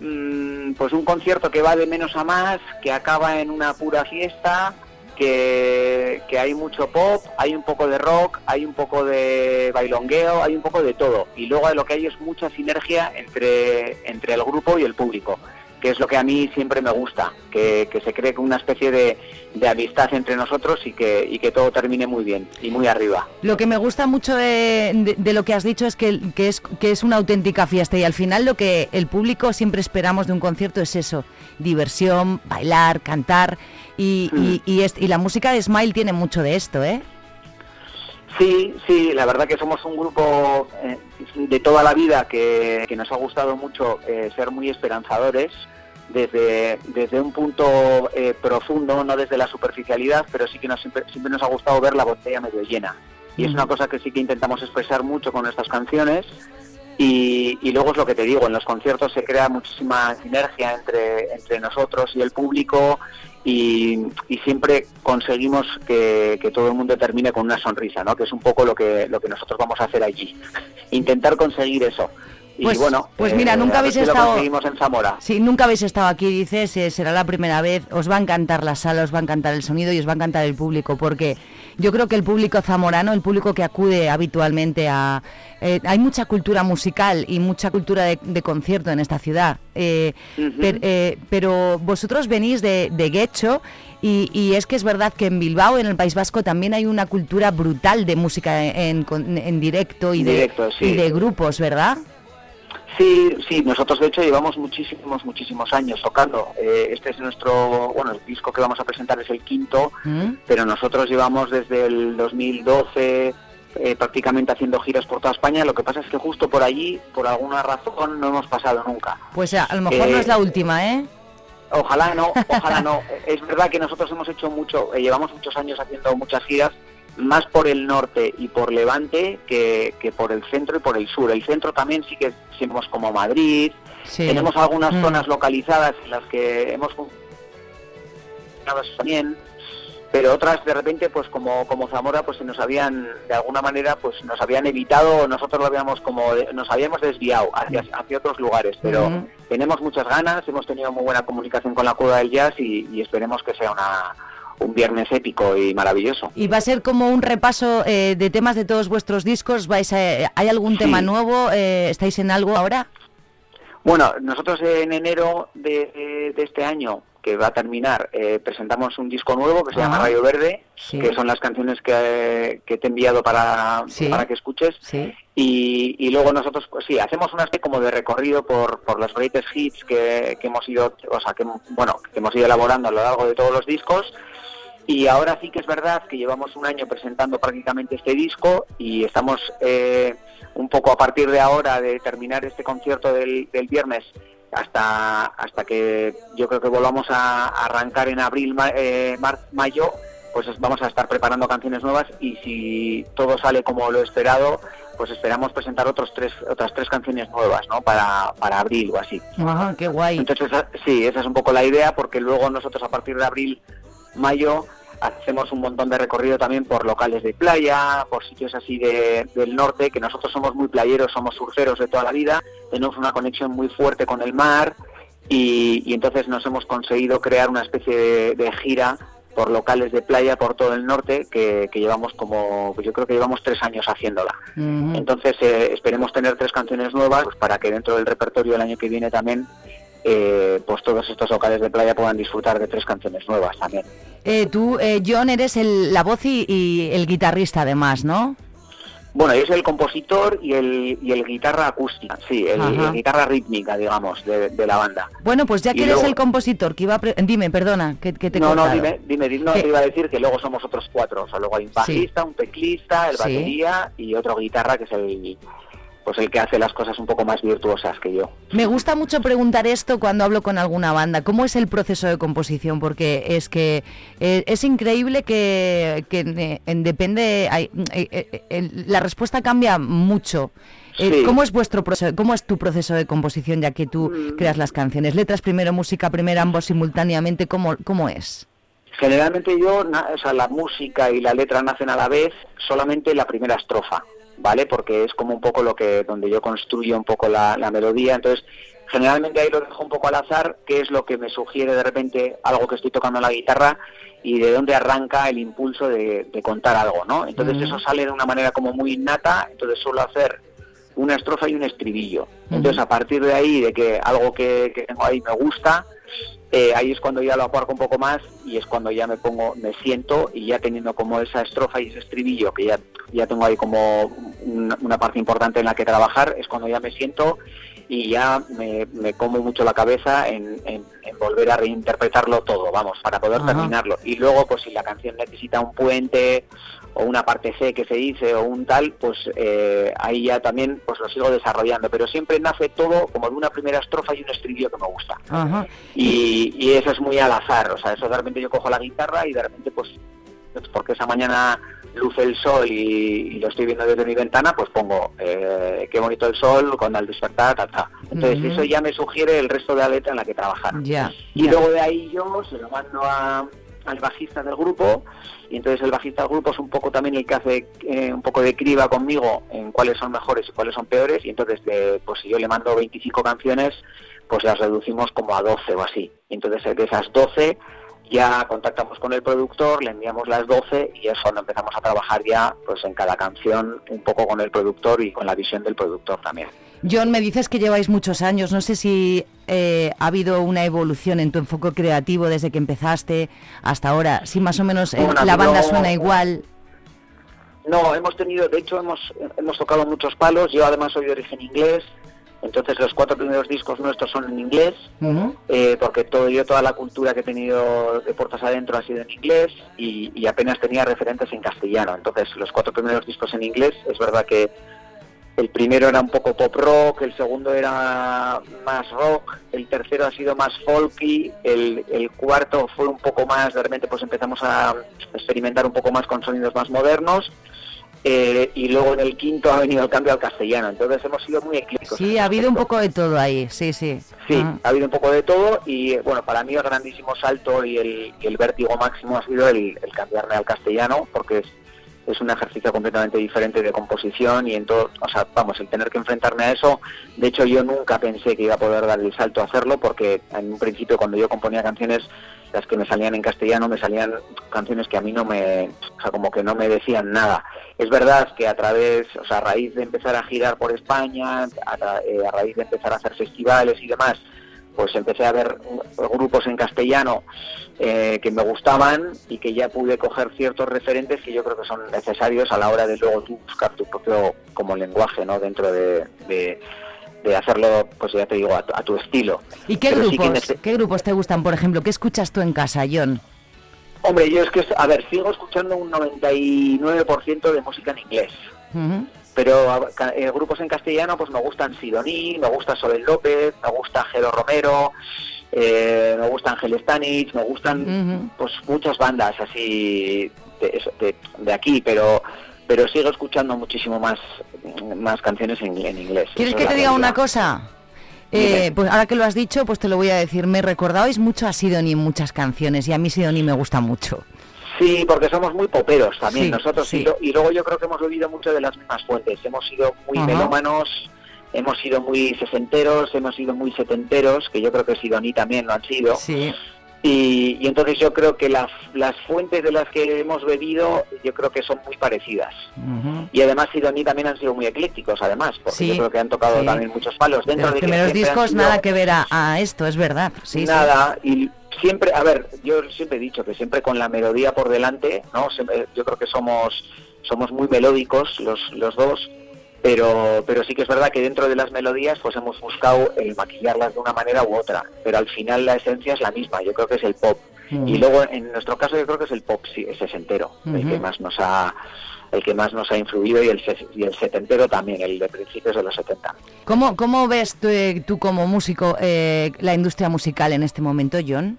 Mm, pues un concierto que va de menos a más, que acaba en una pura fiesta, que, que hay mucho pop, hay un poco de rock, hay un poco de bailongueo, hay un poco de todo. Y luego lo que hay es mucha sinergia entre, entre el grupo y el público, que es lo que a mí siempre me gusta, que, que se cree una especie de, de amistad entre nosotros y que, y que todo termine muy bien y muy arriba. Lo que me gusta mucho de, de- de lo que has dicho es que, que es que es una auténtica fiesta y al final lo que el público siempre esperamos de un concierto es eso, diversión, bailar, cantar y, y- y es- y la música de Smile tiene mucho de esto, ¿eh? Sí, sí, la verdad que somos un grupo eh, de toda la vida que, que nos ha gustado mucho eh, ser muy esperanzadores desde, desde un punto eh, profundo, no desde la superficialidad, pero sí que nos, siempre, siempre nos ha gustado ver la botella medio llena. Y es una cosa que sí que intentamos expresar mucho con nuestras canciones. Y, y luego es lo que te digo, en los conciertos se crea muchísima sinergia entre, entre nosotros y el público y, y siempre conseguimos que, que todo el mundo termine con una sonrisa, ¿no? que es un poco lo que, lo que nosotros vamos a hacer allí. Intentar conseguir eso, Y Pues- bueno, pues mira, nunca a ver habéis estado- en Zamora. Sí, nunca habéis estado aquí, dices, eh, será la primera vez, os va a encantar la sala, os va a encantar el sonido y os va a encantar el público, porque yo creo que el público zamorano, el público que acude habitualmente a... eh, hay mucha cultura musical y mucha cultura de, de concierto en esta ciudad, eh, per- eh, pero vosotros venís de, de Guecho y, y es que es verdad que en Bilbao, en el País Vasco, también hay una cultura brutal de música en, en- en directo y de, Directo, sí. y de grupos, ¿verdad? Sí, sí, nosotros de hecho llevamos muchísimos, muchísimos años tocando. Eh, este es nuestro, bueno, el disco que vamos a presentar es el quinto, ¿Mm? pero nosotros llevamos desde el 2012 eh, prácticamente haciendo giras por toda España. Lo que pasa es que justo por allí, por alguna razón, no hemos pasado nunca. Pues a, a lo mejor no Eh, es la última, ¿eh? Ojalá no, ojalá no. Es verdad que nosotros hemos hecho mucho, eh, llevamos muchos años haciendo muchas giras, más por el norte y por Levante que, que por el centro y por el sur. El centro también sí que somos como Madrid, Sí. tenemos algunas Mm. zonas localizadas en las que hemos funcionado también, pero otras de repente pues como como Zamora pues se nos habían de alguna manera pues nos habían evitado nosotros lo habíamos como nos habíamos desviado hacia, hacia otros lugares pero Ujú. tenemos muchas ganas hemos tenido muy buena comunicación con la Cueva del Jazz y, y esperemos que sea una un viernes épico y maravilloso Y va a ser como un repaso eh, de temas de todos vuestros discos. ¿Vais a- ¿Hay algún tema nuevo? Eh, ¿Estáis en algo ahora? Bueno, nosotros en enero de, de este año, que va a terminar, eh, presentamos un disco nuevo que se llama Ah. Rayo Verde, Sí. que son las canciones que, que te he enviado para, Sí. para que escuches. Y, y luego nosotros, pues sí, hacemos una especie como de recorrido por, por los greatest hits que, que hemos ido, o sea, que, bueno, que hemos ido elaborando a lo largo de todos los discos. Y ahora sí que es verdad que llevamos un año presentando prácticamente este disco y estamos eh, un poco a partir de ahora de terminar este concierto del, del viernes hasta hasta que yo creo que volvamos a arrancar en abril, ma- eh, mar- mayo, pues es- vamos a estar preparando canciones nuevas y si todo sale como lo esperado, pues esperamos presentar otros tres otras tres canciones nuevas, ¿no? Para, para abril o así. Ajá, qué guay. Entonces, esa- sí, esa es un poco la idea, porque luego nosotros a partir de abril, mayo, hacemos un montón de recorrido también por locales de playa, por sitios así de- del norte, que nosotros somos muy playeros, somos surferos de toda la vida, tenemos una conexión muy fuerte con el mar y, y entonces nos hemos conseguido crear una especie de, de gira por locales de playa por todo el norte que, que llevamos como, pues yo creo que llevamos tres años haciéndola. Ujú. Entonces eh, esperemos tener tres canciones nuevas pues, para que dentro del repertorio del año que viene también eh, pues todos estos locales de playa puedan disfrutar de tres canciones nuevas también. Eh, tú, eh, John, eres el, la voz y, y el guitarrista además, ¿no? Bueno, yo soy el compositor y el, y el guitarra acústica, sí, el, guitarra rítmica, digamos, de, de la banda. Bueno, pues ya Y que eres luego- el compositor, que iba a pre- Dime, perdona, que, que te he No, no, dime, dime, dime, no, te iba a decir que luego somos otros cuatro, o sea, luego hay un bajista, un teclista, el Sí. batería y otro guitarra que es el, pues el que hace las cosas un poco más virtuosas que yo. Me gusta mucho preguntar esto cuando hablo con alguna banda. ¿Cómo es el proceso de composición? Porque es que eh, es increíble que, que, eh, en- depende, hay- eh, la respuesta cambia mucho. Sí. ¿Cómo es vuestro proceso? ¿Cómo es tu proceso de composición ya que tú Mm. creas las canciones? Letras primero, música primero, ambos simultáneamente. ¿Cómo, cómo es? Generalmente yo, o sea, la música y la letra nacen a la vez, solamente la primera estrofa, ¿vale? Porque es como un poco lo que, donde yo construyo un poco la, la melodía, entonces generalmente ahí lo dejo un poco al azar, que es lo que me sugiere de repente algo que estoy tocando en la guitarra y de dónde arranca el impulso de, de contar algo, ¿no? Entonces Ujú. eso sale de una manera como muy innata, entonces suelo hacer una estrofa y un estribillo. Entonces a partir de ahí, de que algo que, que tengo ahí me gusta, eh, ahí es cuando ya lo aparco un poco más y es cuando ya me pongo, me siento y ya teniendo como esa estrofa y ese estribillo que ya, ya tengo ahí como una, una parte importante en la que trabajar, es cuando ya me siento y ya me, me como mucho la cabeza en, en- en volver a reinterpretarlo todo, vamos, para poder Ajá. terminarlo. Y luego, pues si la canción necesita un puente o una parte C que se dice o un tal, pues eh, ahí ya también pues lo sigo desarrollando. Pero siempre nace todo como de una primera estrofa y un estribillo que me gusta. Ajá. Y, y eso es muy al azar, o sea, eso de repente yo cojo la guitarra y de repente pues porque esa mañana luce el sol y, y lo estoy viendo desde mi ventana, pues pongo eh, qué bonito el sol cuando al despertar, ta, ta. Entonces eso ya me sugiere el resto de la letra en la que trabajar. Y luego de ahí yo se lo mando a, al bajista del grupo y entonces el bajista del grupo es un poco también el que hace eh, un poco de criba conmigo en cuáles son mejores y cuáles son peores y entonces de, pues si yo le mando 25 canciones pues las reducimos como a 12 o así. Y entonces de esas 12 ya contactamos con el productor, le enviamos las 12 y es cuando empezamos a trabajar ya pues en cada canción un poco con el productor y con la visión del productor también. John, me dices que lleváis muchos años, no sé si eh, ha habido una evolución en tu enfoque creativo desde que empezaste hasta ahora, si más o menos eh, Bueno, la banda no- suena igual. No, hemos tenido, de hecho hemos, hemos tocado muchos palos, yo además soy de origen inglés, entonces los cuatro primeros discos nuestros son en inglés, eh, porque todo yo toda la cultura que he tenido de puertas adentro ha sido en inglés y, y apenas tenía referentes en castellano. Entonces los cuatro primeros discos en inglés, es verdad que el primero era un poco pop rock, el segundo era más rock, el tercero ha sido más folky, el, el cuarto fue un poco más, de repente pues empezamos a experimentar un poco más con sonidos más modernos. eh, y luego en el quinto ha venido el cambio al castellano, entonces hemos sido muy eclécticos. Sí, ha habido un poco de todo ahí, sí, sí. Sí, Ah. ha habido un poco de todo y bueno, para mí el grandísimo salto y el, y el vértigo máximo ha sido el, el cambiarme al castellano porque es, un ejercicio completamente diferente de composición y en todo, o sea, vamos, el tener que enfrentarme a eso, de hecho yo nunca pensé que iba a poder dar el salto a hacerlo porque en un principio cuando yo componía canciones, las que me salían en castellano me salían canciones que a mí no me, o sea, como que no me decían nada. Es verdad que a través, o sea, a raíz de empezar a girar por España, a, eh, a raíz de empezar a hacer festivales y demás, pues empecé a ver grupos en castellano eh, que me gustaban y que ya pude coger ciertos referentes que yo creo que son necesarios a la hora de luego tú buscar tu propio como lenguaje, ¿no? Dentro de, de- de hacerlo, pues ya te digo, a, tu- a tu estilo. ¿Y qué Pero sí grupos, nece- qué grupos te gustan, por ejemplo? ¿Qué escuchas tú en casa, John? Hombre, yo es que, a ver, sigo escuchando un 99% de música en inglés. Ujú. Pero eh, grupos en castellano pues me gustan Sidoní, me gusta Sobel López, me gusta Jero Romero, eh, me gusta Ángel Stanich, me gustan pues muchas bandas así de, de- de aquí, pero pero sigo escuchando muchísimo más más canciones en, en inglés. ¿Quieres Eso que te diga una cosa? Eh, pues ahora que lo has dicho, pues te lo voy a decir. Me recordabais mucho a Sidoní en muchas canciones y a mí Sidoní me gusta mucho. Sí, porque somos muy poperos también Sí, nosotros sí. Y, lo- y luego yo creo que hemos bebido mucho de las mismas fuentes. Hemos sido muy Ajá. melómanos, hemos sido muy sesenteros, hemos sido muy setenteros, que yo creo que Sidoní también lo han sido. Sí. Y, y entonces yo creo que las, las fuentes de las que hemos bebido, yo creo que son muy parecidas. Y además Sidoní también han sido muy eclécticos, además, porque Sí, yo creo que han tocado sí. también muchos palos. De Dentro los de, que primeros discos sido- nada que ver a, a esto, es verdad. Sí, sí. nada y siempre a ver yo siempre he dicho que siempre con la melodía por delante no Siempre- yo creo que somos somos muy melódicos los los dos pero pero sí que es verdad que dentro de las melodías pues hemos buscado el maquillarlas de una manera u otra pero al final la esencia es la misma yo creo que es el pop Ujú. y luego en nuestro caso yo creo que es el pop sí, ese entero el Ujú. que más nos ha el que más nos ha influido y el, y el setentero también, el de principios de los 70. ¿Cómo, cómo ves tú, eh, tú como músico eh, la industria musical en este momento, John?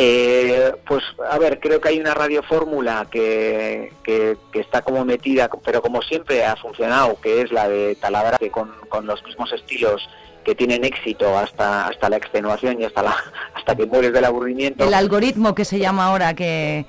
Eh, pues a ver, creo que hay una radiofórmula que, que, que está como metida, pero como siempre ha funcionado, que es la de Taladra, que con, con los mismos estilos que tienen éxito hasta hasta la extenuación y hasta la hasta que mueres del aburrimiento. El algoritmo que se llama ahora, que...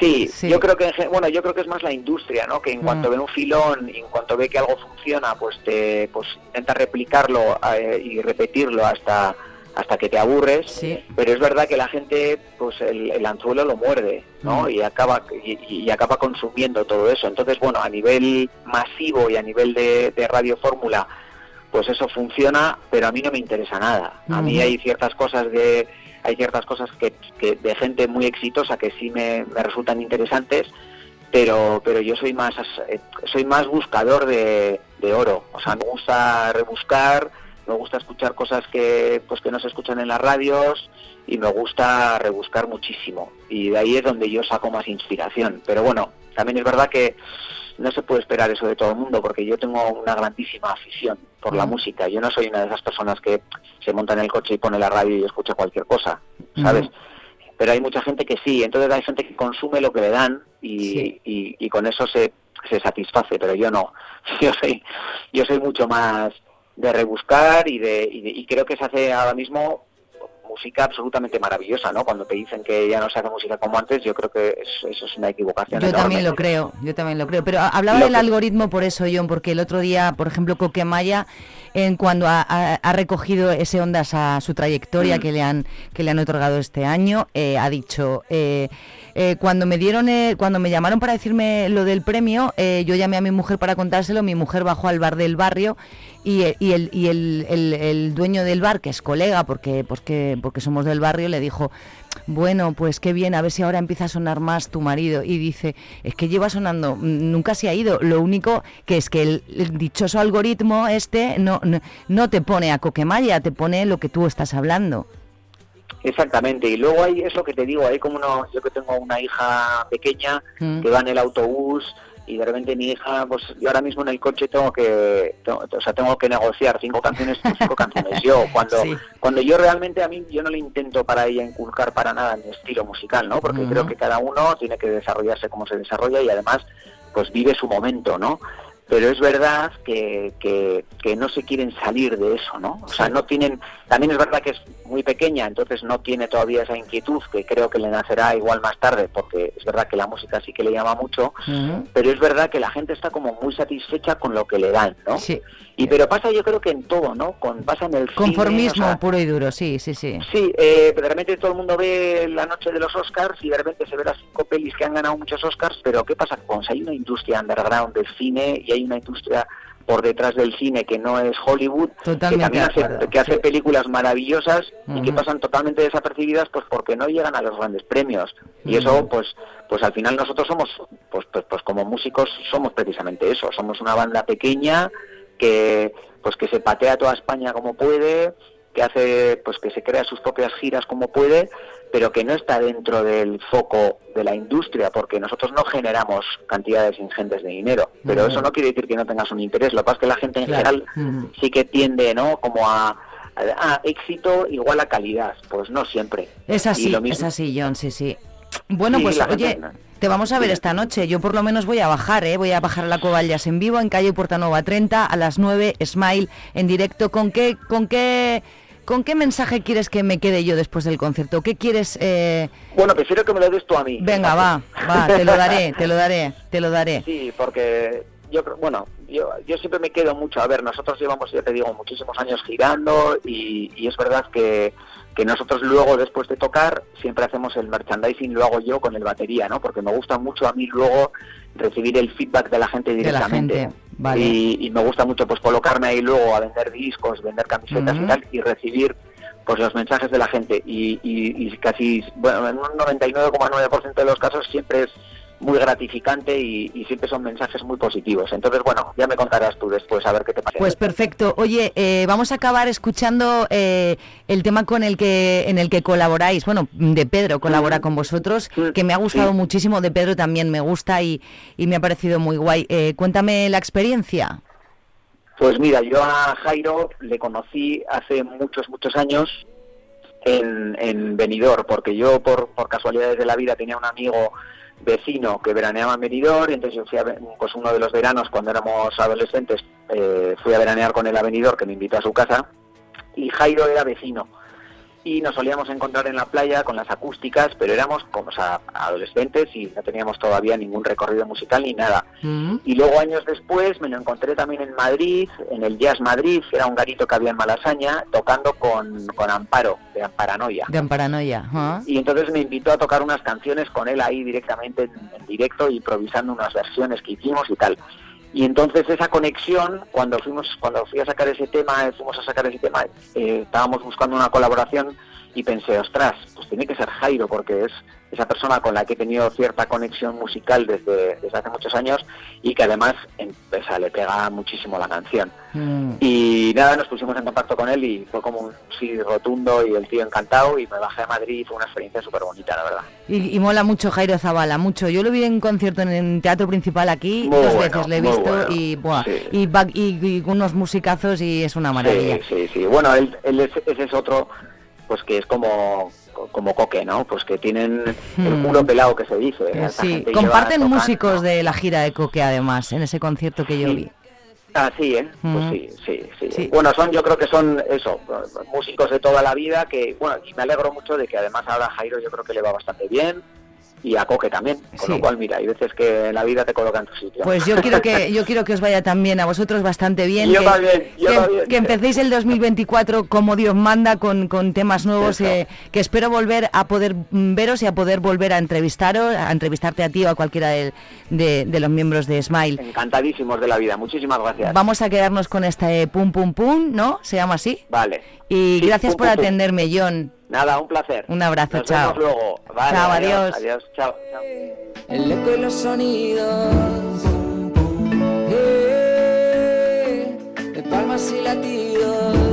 Sí, Sí. yo creo que bueno, yo creo que es más la industria, ¿no? Que en Mm. cuanto ve un filón, y en cuanto ve que algo funciona, pues te pues intenta replicarlo eh, y repetirlo hasta hasta que te aburres. Pero es verdad que la gente, pues el, el anzuelo lo muerde, ¿no? Mm. Y acaba y, y acaba consumiendo todo eso. Entonces, bueno, a nivel masivo y a nivel de, de radio fórmula, pues eso funciona, pero a mí no me interesa nada. A mí Ujú. hay ciertas cosas de hay ciertas cosas que, que de gente muy exitosa que sí me, me resultan interesantes, pero pero yo soy más eh, soy más buscador de, de oro. O sea, me gusta rebuscar, me gusta escuchar cosas que pues que no se escuchan en las radios y me gusta rebuscar muchísimo. Y de ahí es donde yo saco más inspiración. Pero bueno, también es verdad que no se puede esperar eso de todo el mundo porque yo tengo una grandísima afición por la Mm. música. Yo no soy una de esas personas que se monta en el coche y pone la radio y escucha cualquier cosa, ¿sabes? Pero hay mucha gente que sí, entonces hay gente que consume lo que le dan y, y, y con eso se, se satisface, pero yo no. Yo soy, yo soy mucho más de rebuscar y de, y de- y creo que se hace ahora mismo música absolutamente maravillosa, ¿no? Cuando te dicen que ya no se hace música como antes, yo creo que es- eso es una equivocación. Yo enorme. también lo creo, yo también lo creo. Pero hablaba Lo del que- algoritmo por eso, John, porque el otro día, por ejemplo, Coquemaya, en cuando ha, ha- ha recogido ese ondas a su trayectoria Mm. que le han que le han otorgado este año, eh, ha dicho eh, eh, cuando me dieron eh, cuando me llamaron para decirme lo del premio, eh, yo llamé a mi mujer para contárselo, mi mujer bajó al bar del barrio y, y el, y el, el- el dueño del bar, que es colega, porque, pues que, porque somos del barrio, le dijo, bueno, pues qué bien, a ver si ahora empieza a sonar más tu marido. Y dice, es que lleva sonando, mm, nunca se ha ido. Lo único que es que el, el dichoso algoritmo este no, no, no te pone a coquemaya, te pone lo que tú estás hablando. Exactamente, y luego hay eso que te digo, hay como uno, yo que tengo una hija pequeña Mm. que va en el autobús y de repente mi hija, pues yo ahora mismo en el coche tengo que, tengo- o sea, tengo que negociar cinco canciones, cinco canciones yo, cuando, Sí. cuando yo realmente a mí, yo no le intento para ella inculcar para nada mi estilo musical, ¿no? Porque creo que cada uno tiene que desarrollarse como se desarrolla y además, pues vive su momento, ¿no? Pero es verdad que, que, que no se quieren salir de eso, ¿no? O sea, no tienen, también es verdad que es muy pequeña, entonces no tiene todavía esa inquietud que creo que le nacerá igual más tarde, porque es verdad que la música sí que le llama mucho, pero es verdad que la gente está como muy satisfecha con lo que le dan, ¿no? Sí. Y pero pasa yo creo que en todo, ¿no? Con, pasa en el cine, Conformismo o sea, puro y duro, sí, sí, sí. Sí, eh, de repente todo el mundo ve la noche de los Oscars y de repente se ve las cinco pelis que han ganado muchos Oscars, pero ¿qué pasa con si hay una industria underground del cine y hay una industria por detrás del cine que no es Hollywood, Totalmente que también hace, que hace películas maravillosas y que pasan totalmente desapercibidas pues porque no llegan a los grandes premios. Y eso pues pues al final nosotros somos pues, pues pues como músicos somos precisamente eso. Somos una banda pequeña que pues que se patea toda España como puede que hace pues que se crea sus propias giras como puede pero que no está dentro del foco de la industria porque nosotros no generamos cantidades ingentes de dinero. Pero eso no quiere decir que no tengas un interés. Lo que pasa es que la gente en Claro. general Ujú. sí que tiende no como a, éxito igual a calidad. Pues no siempre. Es Y así, lo mismo- es así, John, sí, sí. Bueno, Sí, pues la oye, gente- te vamos a ver esta noche. Yo por lo menos voy a bajar, ¿eh? Voy a bajar a la Jazz en vivo en calle Portanova 30 a las 9, Smile en directo. ¿Con qué, con qué, con qué mensaje quieres que me quede yo después del concierto? ¿Qué quieres? eh, bueno prefiero que me lo des tú a mí Venga, va, va, te lo daré, te lo daré, te lo daré. Sí, porque yo creo, bueno, yo, yo siempre me quedo mucho. A ver, nosotros llevamos, ya te digo, muchísimos años girando y, y es verdad que, que nosotros luego, después de tocar, siempre hacemos el merchandising, lo hago yo con el batería, ¿no? Porque me gusta mucho a mí luego recibir el feedback de la gente De la directamente. gente, vale. y, y me gusta mucho pues colocarme ahí luego a vender discos, vender camisetas y tal y recibir pues los mensajes de la gente y, y- y casi bueno en un 99,9% de los casos siempre es muy gratificante y, y siempre son mensajes muy positivos entonces bueno ya me contarás tú después a ver qué te parece Pues perfecto. Oye, eh, vamos a acabar escuchando eh, el tema con el que en el que colaboráis. Bueno, de Pedro colabora con vosotros, que me ha gustado sí. muchísimo. De Pedro también me gusta y, y me ha parecido muy guay. Eh, cuéntame la experiencia. Pues mira, yo a Jairo le conocí hace muchos, muchos años en, en Benidorm, porque yo por, por casualidades de la vida tenía un amigo vecino que veraneaba en Benidorm, entonces yo fui a, pues uno de los veranos cuando éramos adolescentes, eh, fui a veranear con él a Benidorm, que me invitó a su casa, y Jairo era vecino. Y nos solíamos encontrar en la playa con las acústicas, pero éramos como o sea, adolescentes y no teníamos todavía ningún recorrido musical ni nada. Y luego años después me lo encontré también en Madrid, en el Jazz Madrid, que era un garito que había en Malasaña, tocando con, con Amparo, de Amparanoia. De Amparanoia. Y entonces me invitó a tocar unas canciones con él ahí directamente en, en directo, improvisando unas versiones que hicimos y tal. Y entonces esa conexión, cuando fuimos, cuando fui a sacar ese tema, eh, fuimos a sacar ese tema, eh, estábamos buscando una colaboración y pensé, ostras, pues tiene que ser Jairo, porque es esa persona con la que he tenido cierta conexión musical desde, desde hace muchos años y que además em, o sea, le pega muchísimo la canción. Mm. Y nada, nos pusimos en contacto con él y fue como un sí rotundo y el tío encantado y me bajé a Madrid y fue una experiencia súper bonita, la verdad. Y, y mola mucho Jairo Zavala, mucho. Yo lo vi en concierto en el Teatro Principal aquí, Muy dos bueno, veces le he visto bueno, y, buah, sí. y, y- y unos musicazos y es una maravilla. Sí, sí, sí. Bueno, él, él es, ese es otro, pues que es como como coque, ¿no? Pues que tienen el Hmm. culo pelado que se dice. Eh, Sí, comparten tocando- músicos de la gira de Coque además, en ese concierto que yo vi. Ah, sí, ¿eh? Pues Mm. sí, sí, sí, Bueno, son, yo creo que son eso, músicos de toda la vida que, bueno, y me alegro mucho de que además ahora Jairo yo creo que le va bastante bien y a Coque también, con Sí. lo cual, mira, hay veces que la vida te coloca en tu sitio. Pues yo quiero que yo quiero que os vaya también a vosotros bastante bien. Yo que, también, yo que- también. que empecéis el 2024 como Dios manda, con, con temas nuevos, eh, que espero volver a poder veros y a poder volver a entrevistaros, a entrevistarte a ti o a cualquiera de, de- de los miembros de Smile. Encantadísimos de la vida, muchísimas gracias. Vamos a quedarnos con este pum pum pum, ¿no? ¿Se llama así? Vale. Y Sí, gracias por atenderme, John. Nada, un placer. Un abrazo, Nos chao. vemos luego. Vale, Chao, adiós. Adiós, chao. chao. El eco y los sonidos eh, de palmas y latidos.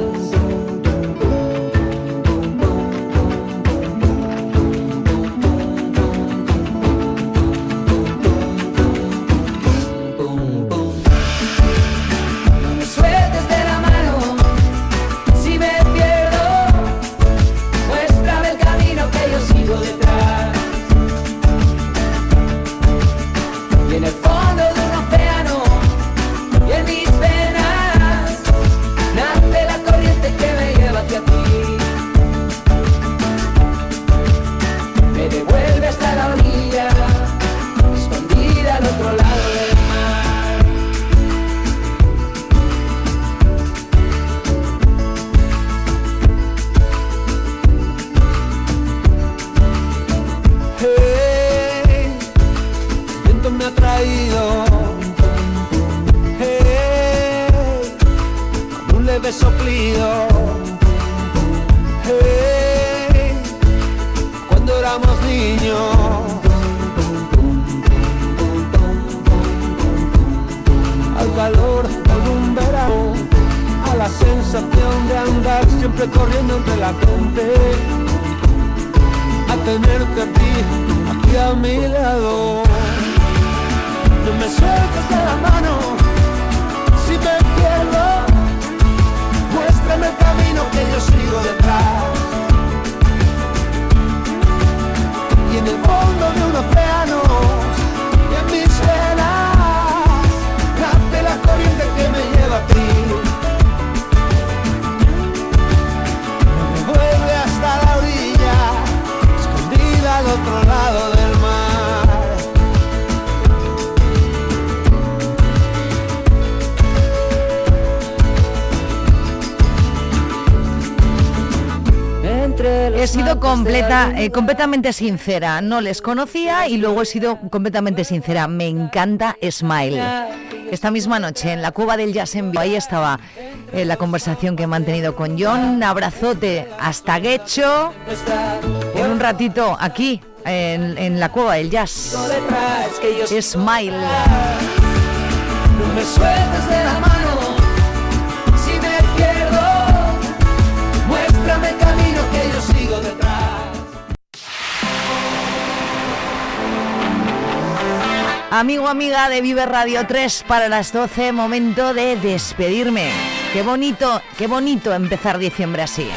He sido completa, eh, completamente sincera. No les conocía y luego he sido completamente sincera. Me encanta Smile. Esta misma noche en la Cueva del Jazz en vivo, ahí estaba eh, la conversación que he mantenido con John. Un abrazote hasta Guecho. En un ratito aquí en, en la Cueva del Jazz. Smile. No me sueltes de la mano Amigo, amiga de Vive Radio 3 para las 12, momento de despedirme. Qué bonito, qué bonito empezar diciembre así.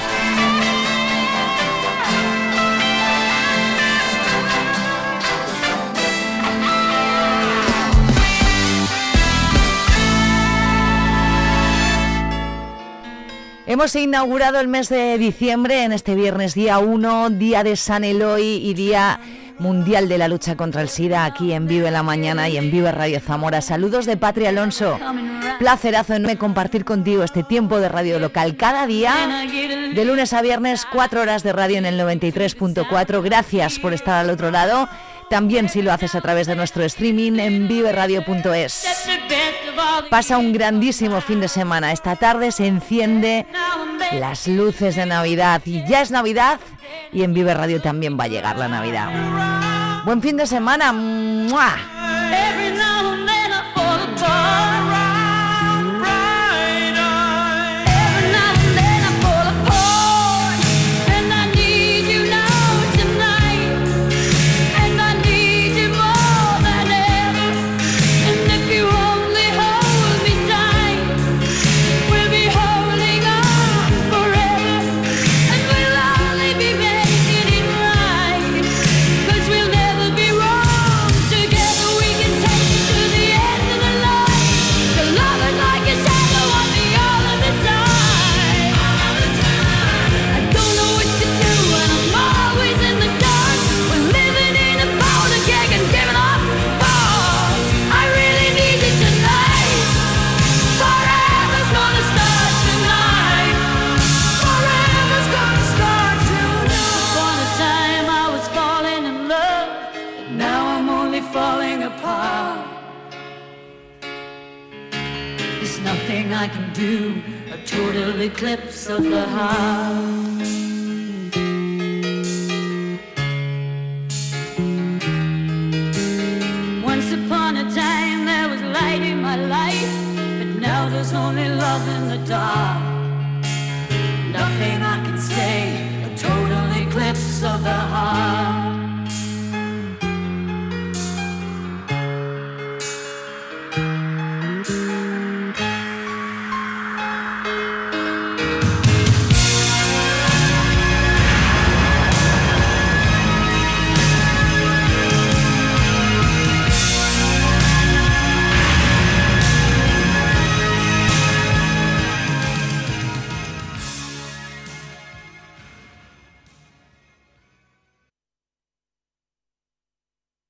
Hemos inaugurado el mes de diciembre en este viernes día 1, día de San Eloy y día mundial de la lucha contra el SIDA aquí en Vive la Mañana y en Vive Radio Zamora. Saludos de Patria Alonso. Placerazo enorme compartir contigo este tiempo de radio local cada día, de lunes a viernes, cuatro horas de radio en el 93.4. Gracias por estar al otro lado. También si lo haces a través de nuestro streaming en viveradio.es. Pasa un grandísimo fin de semana. Esta tarde se enciende las luces de Navidad y ya es Navidad y en Vive Radio también va a llegar la Navidad. Buen fin de semana. ¡Mua!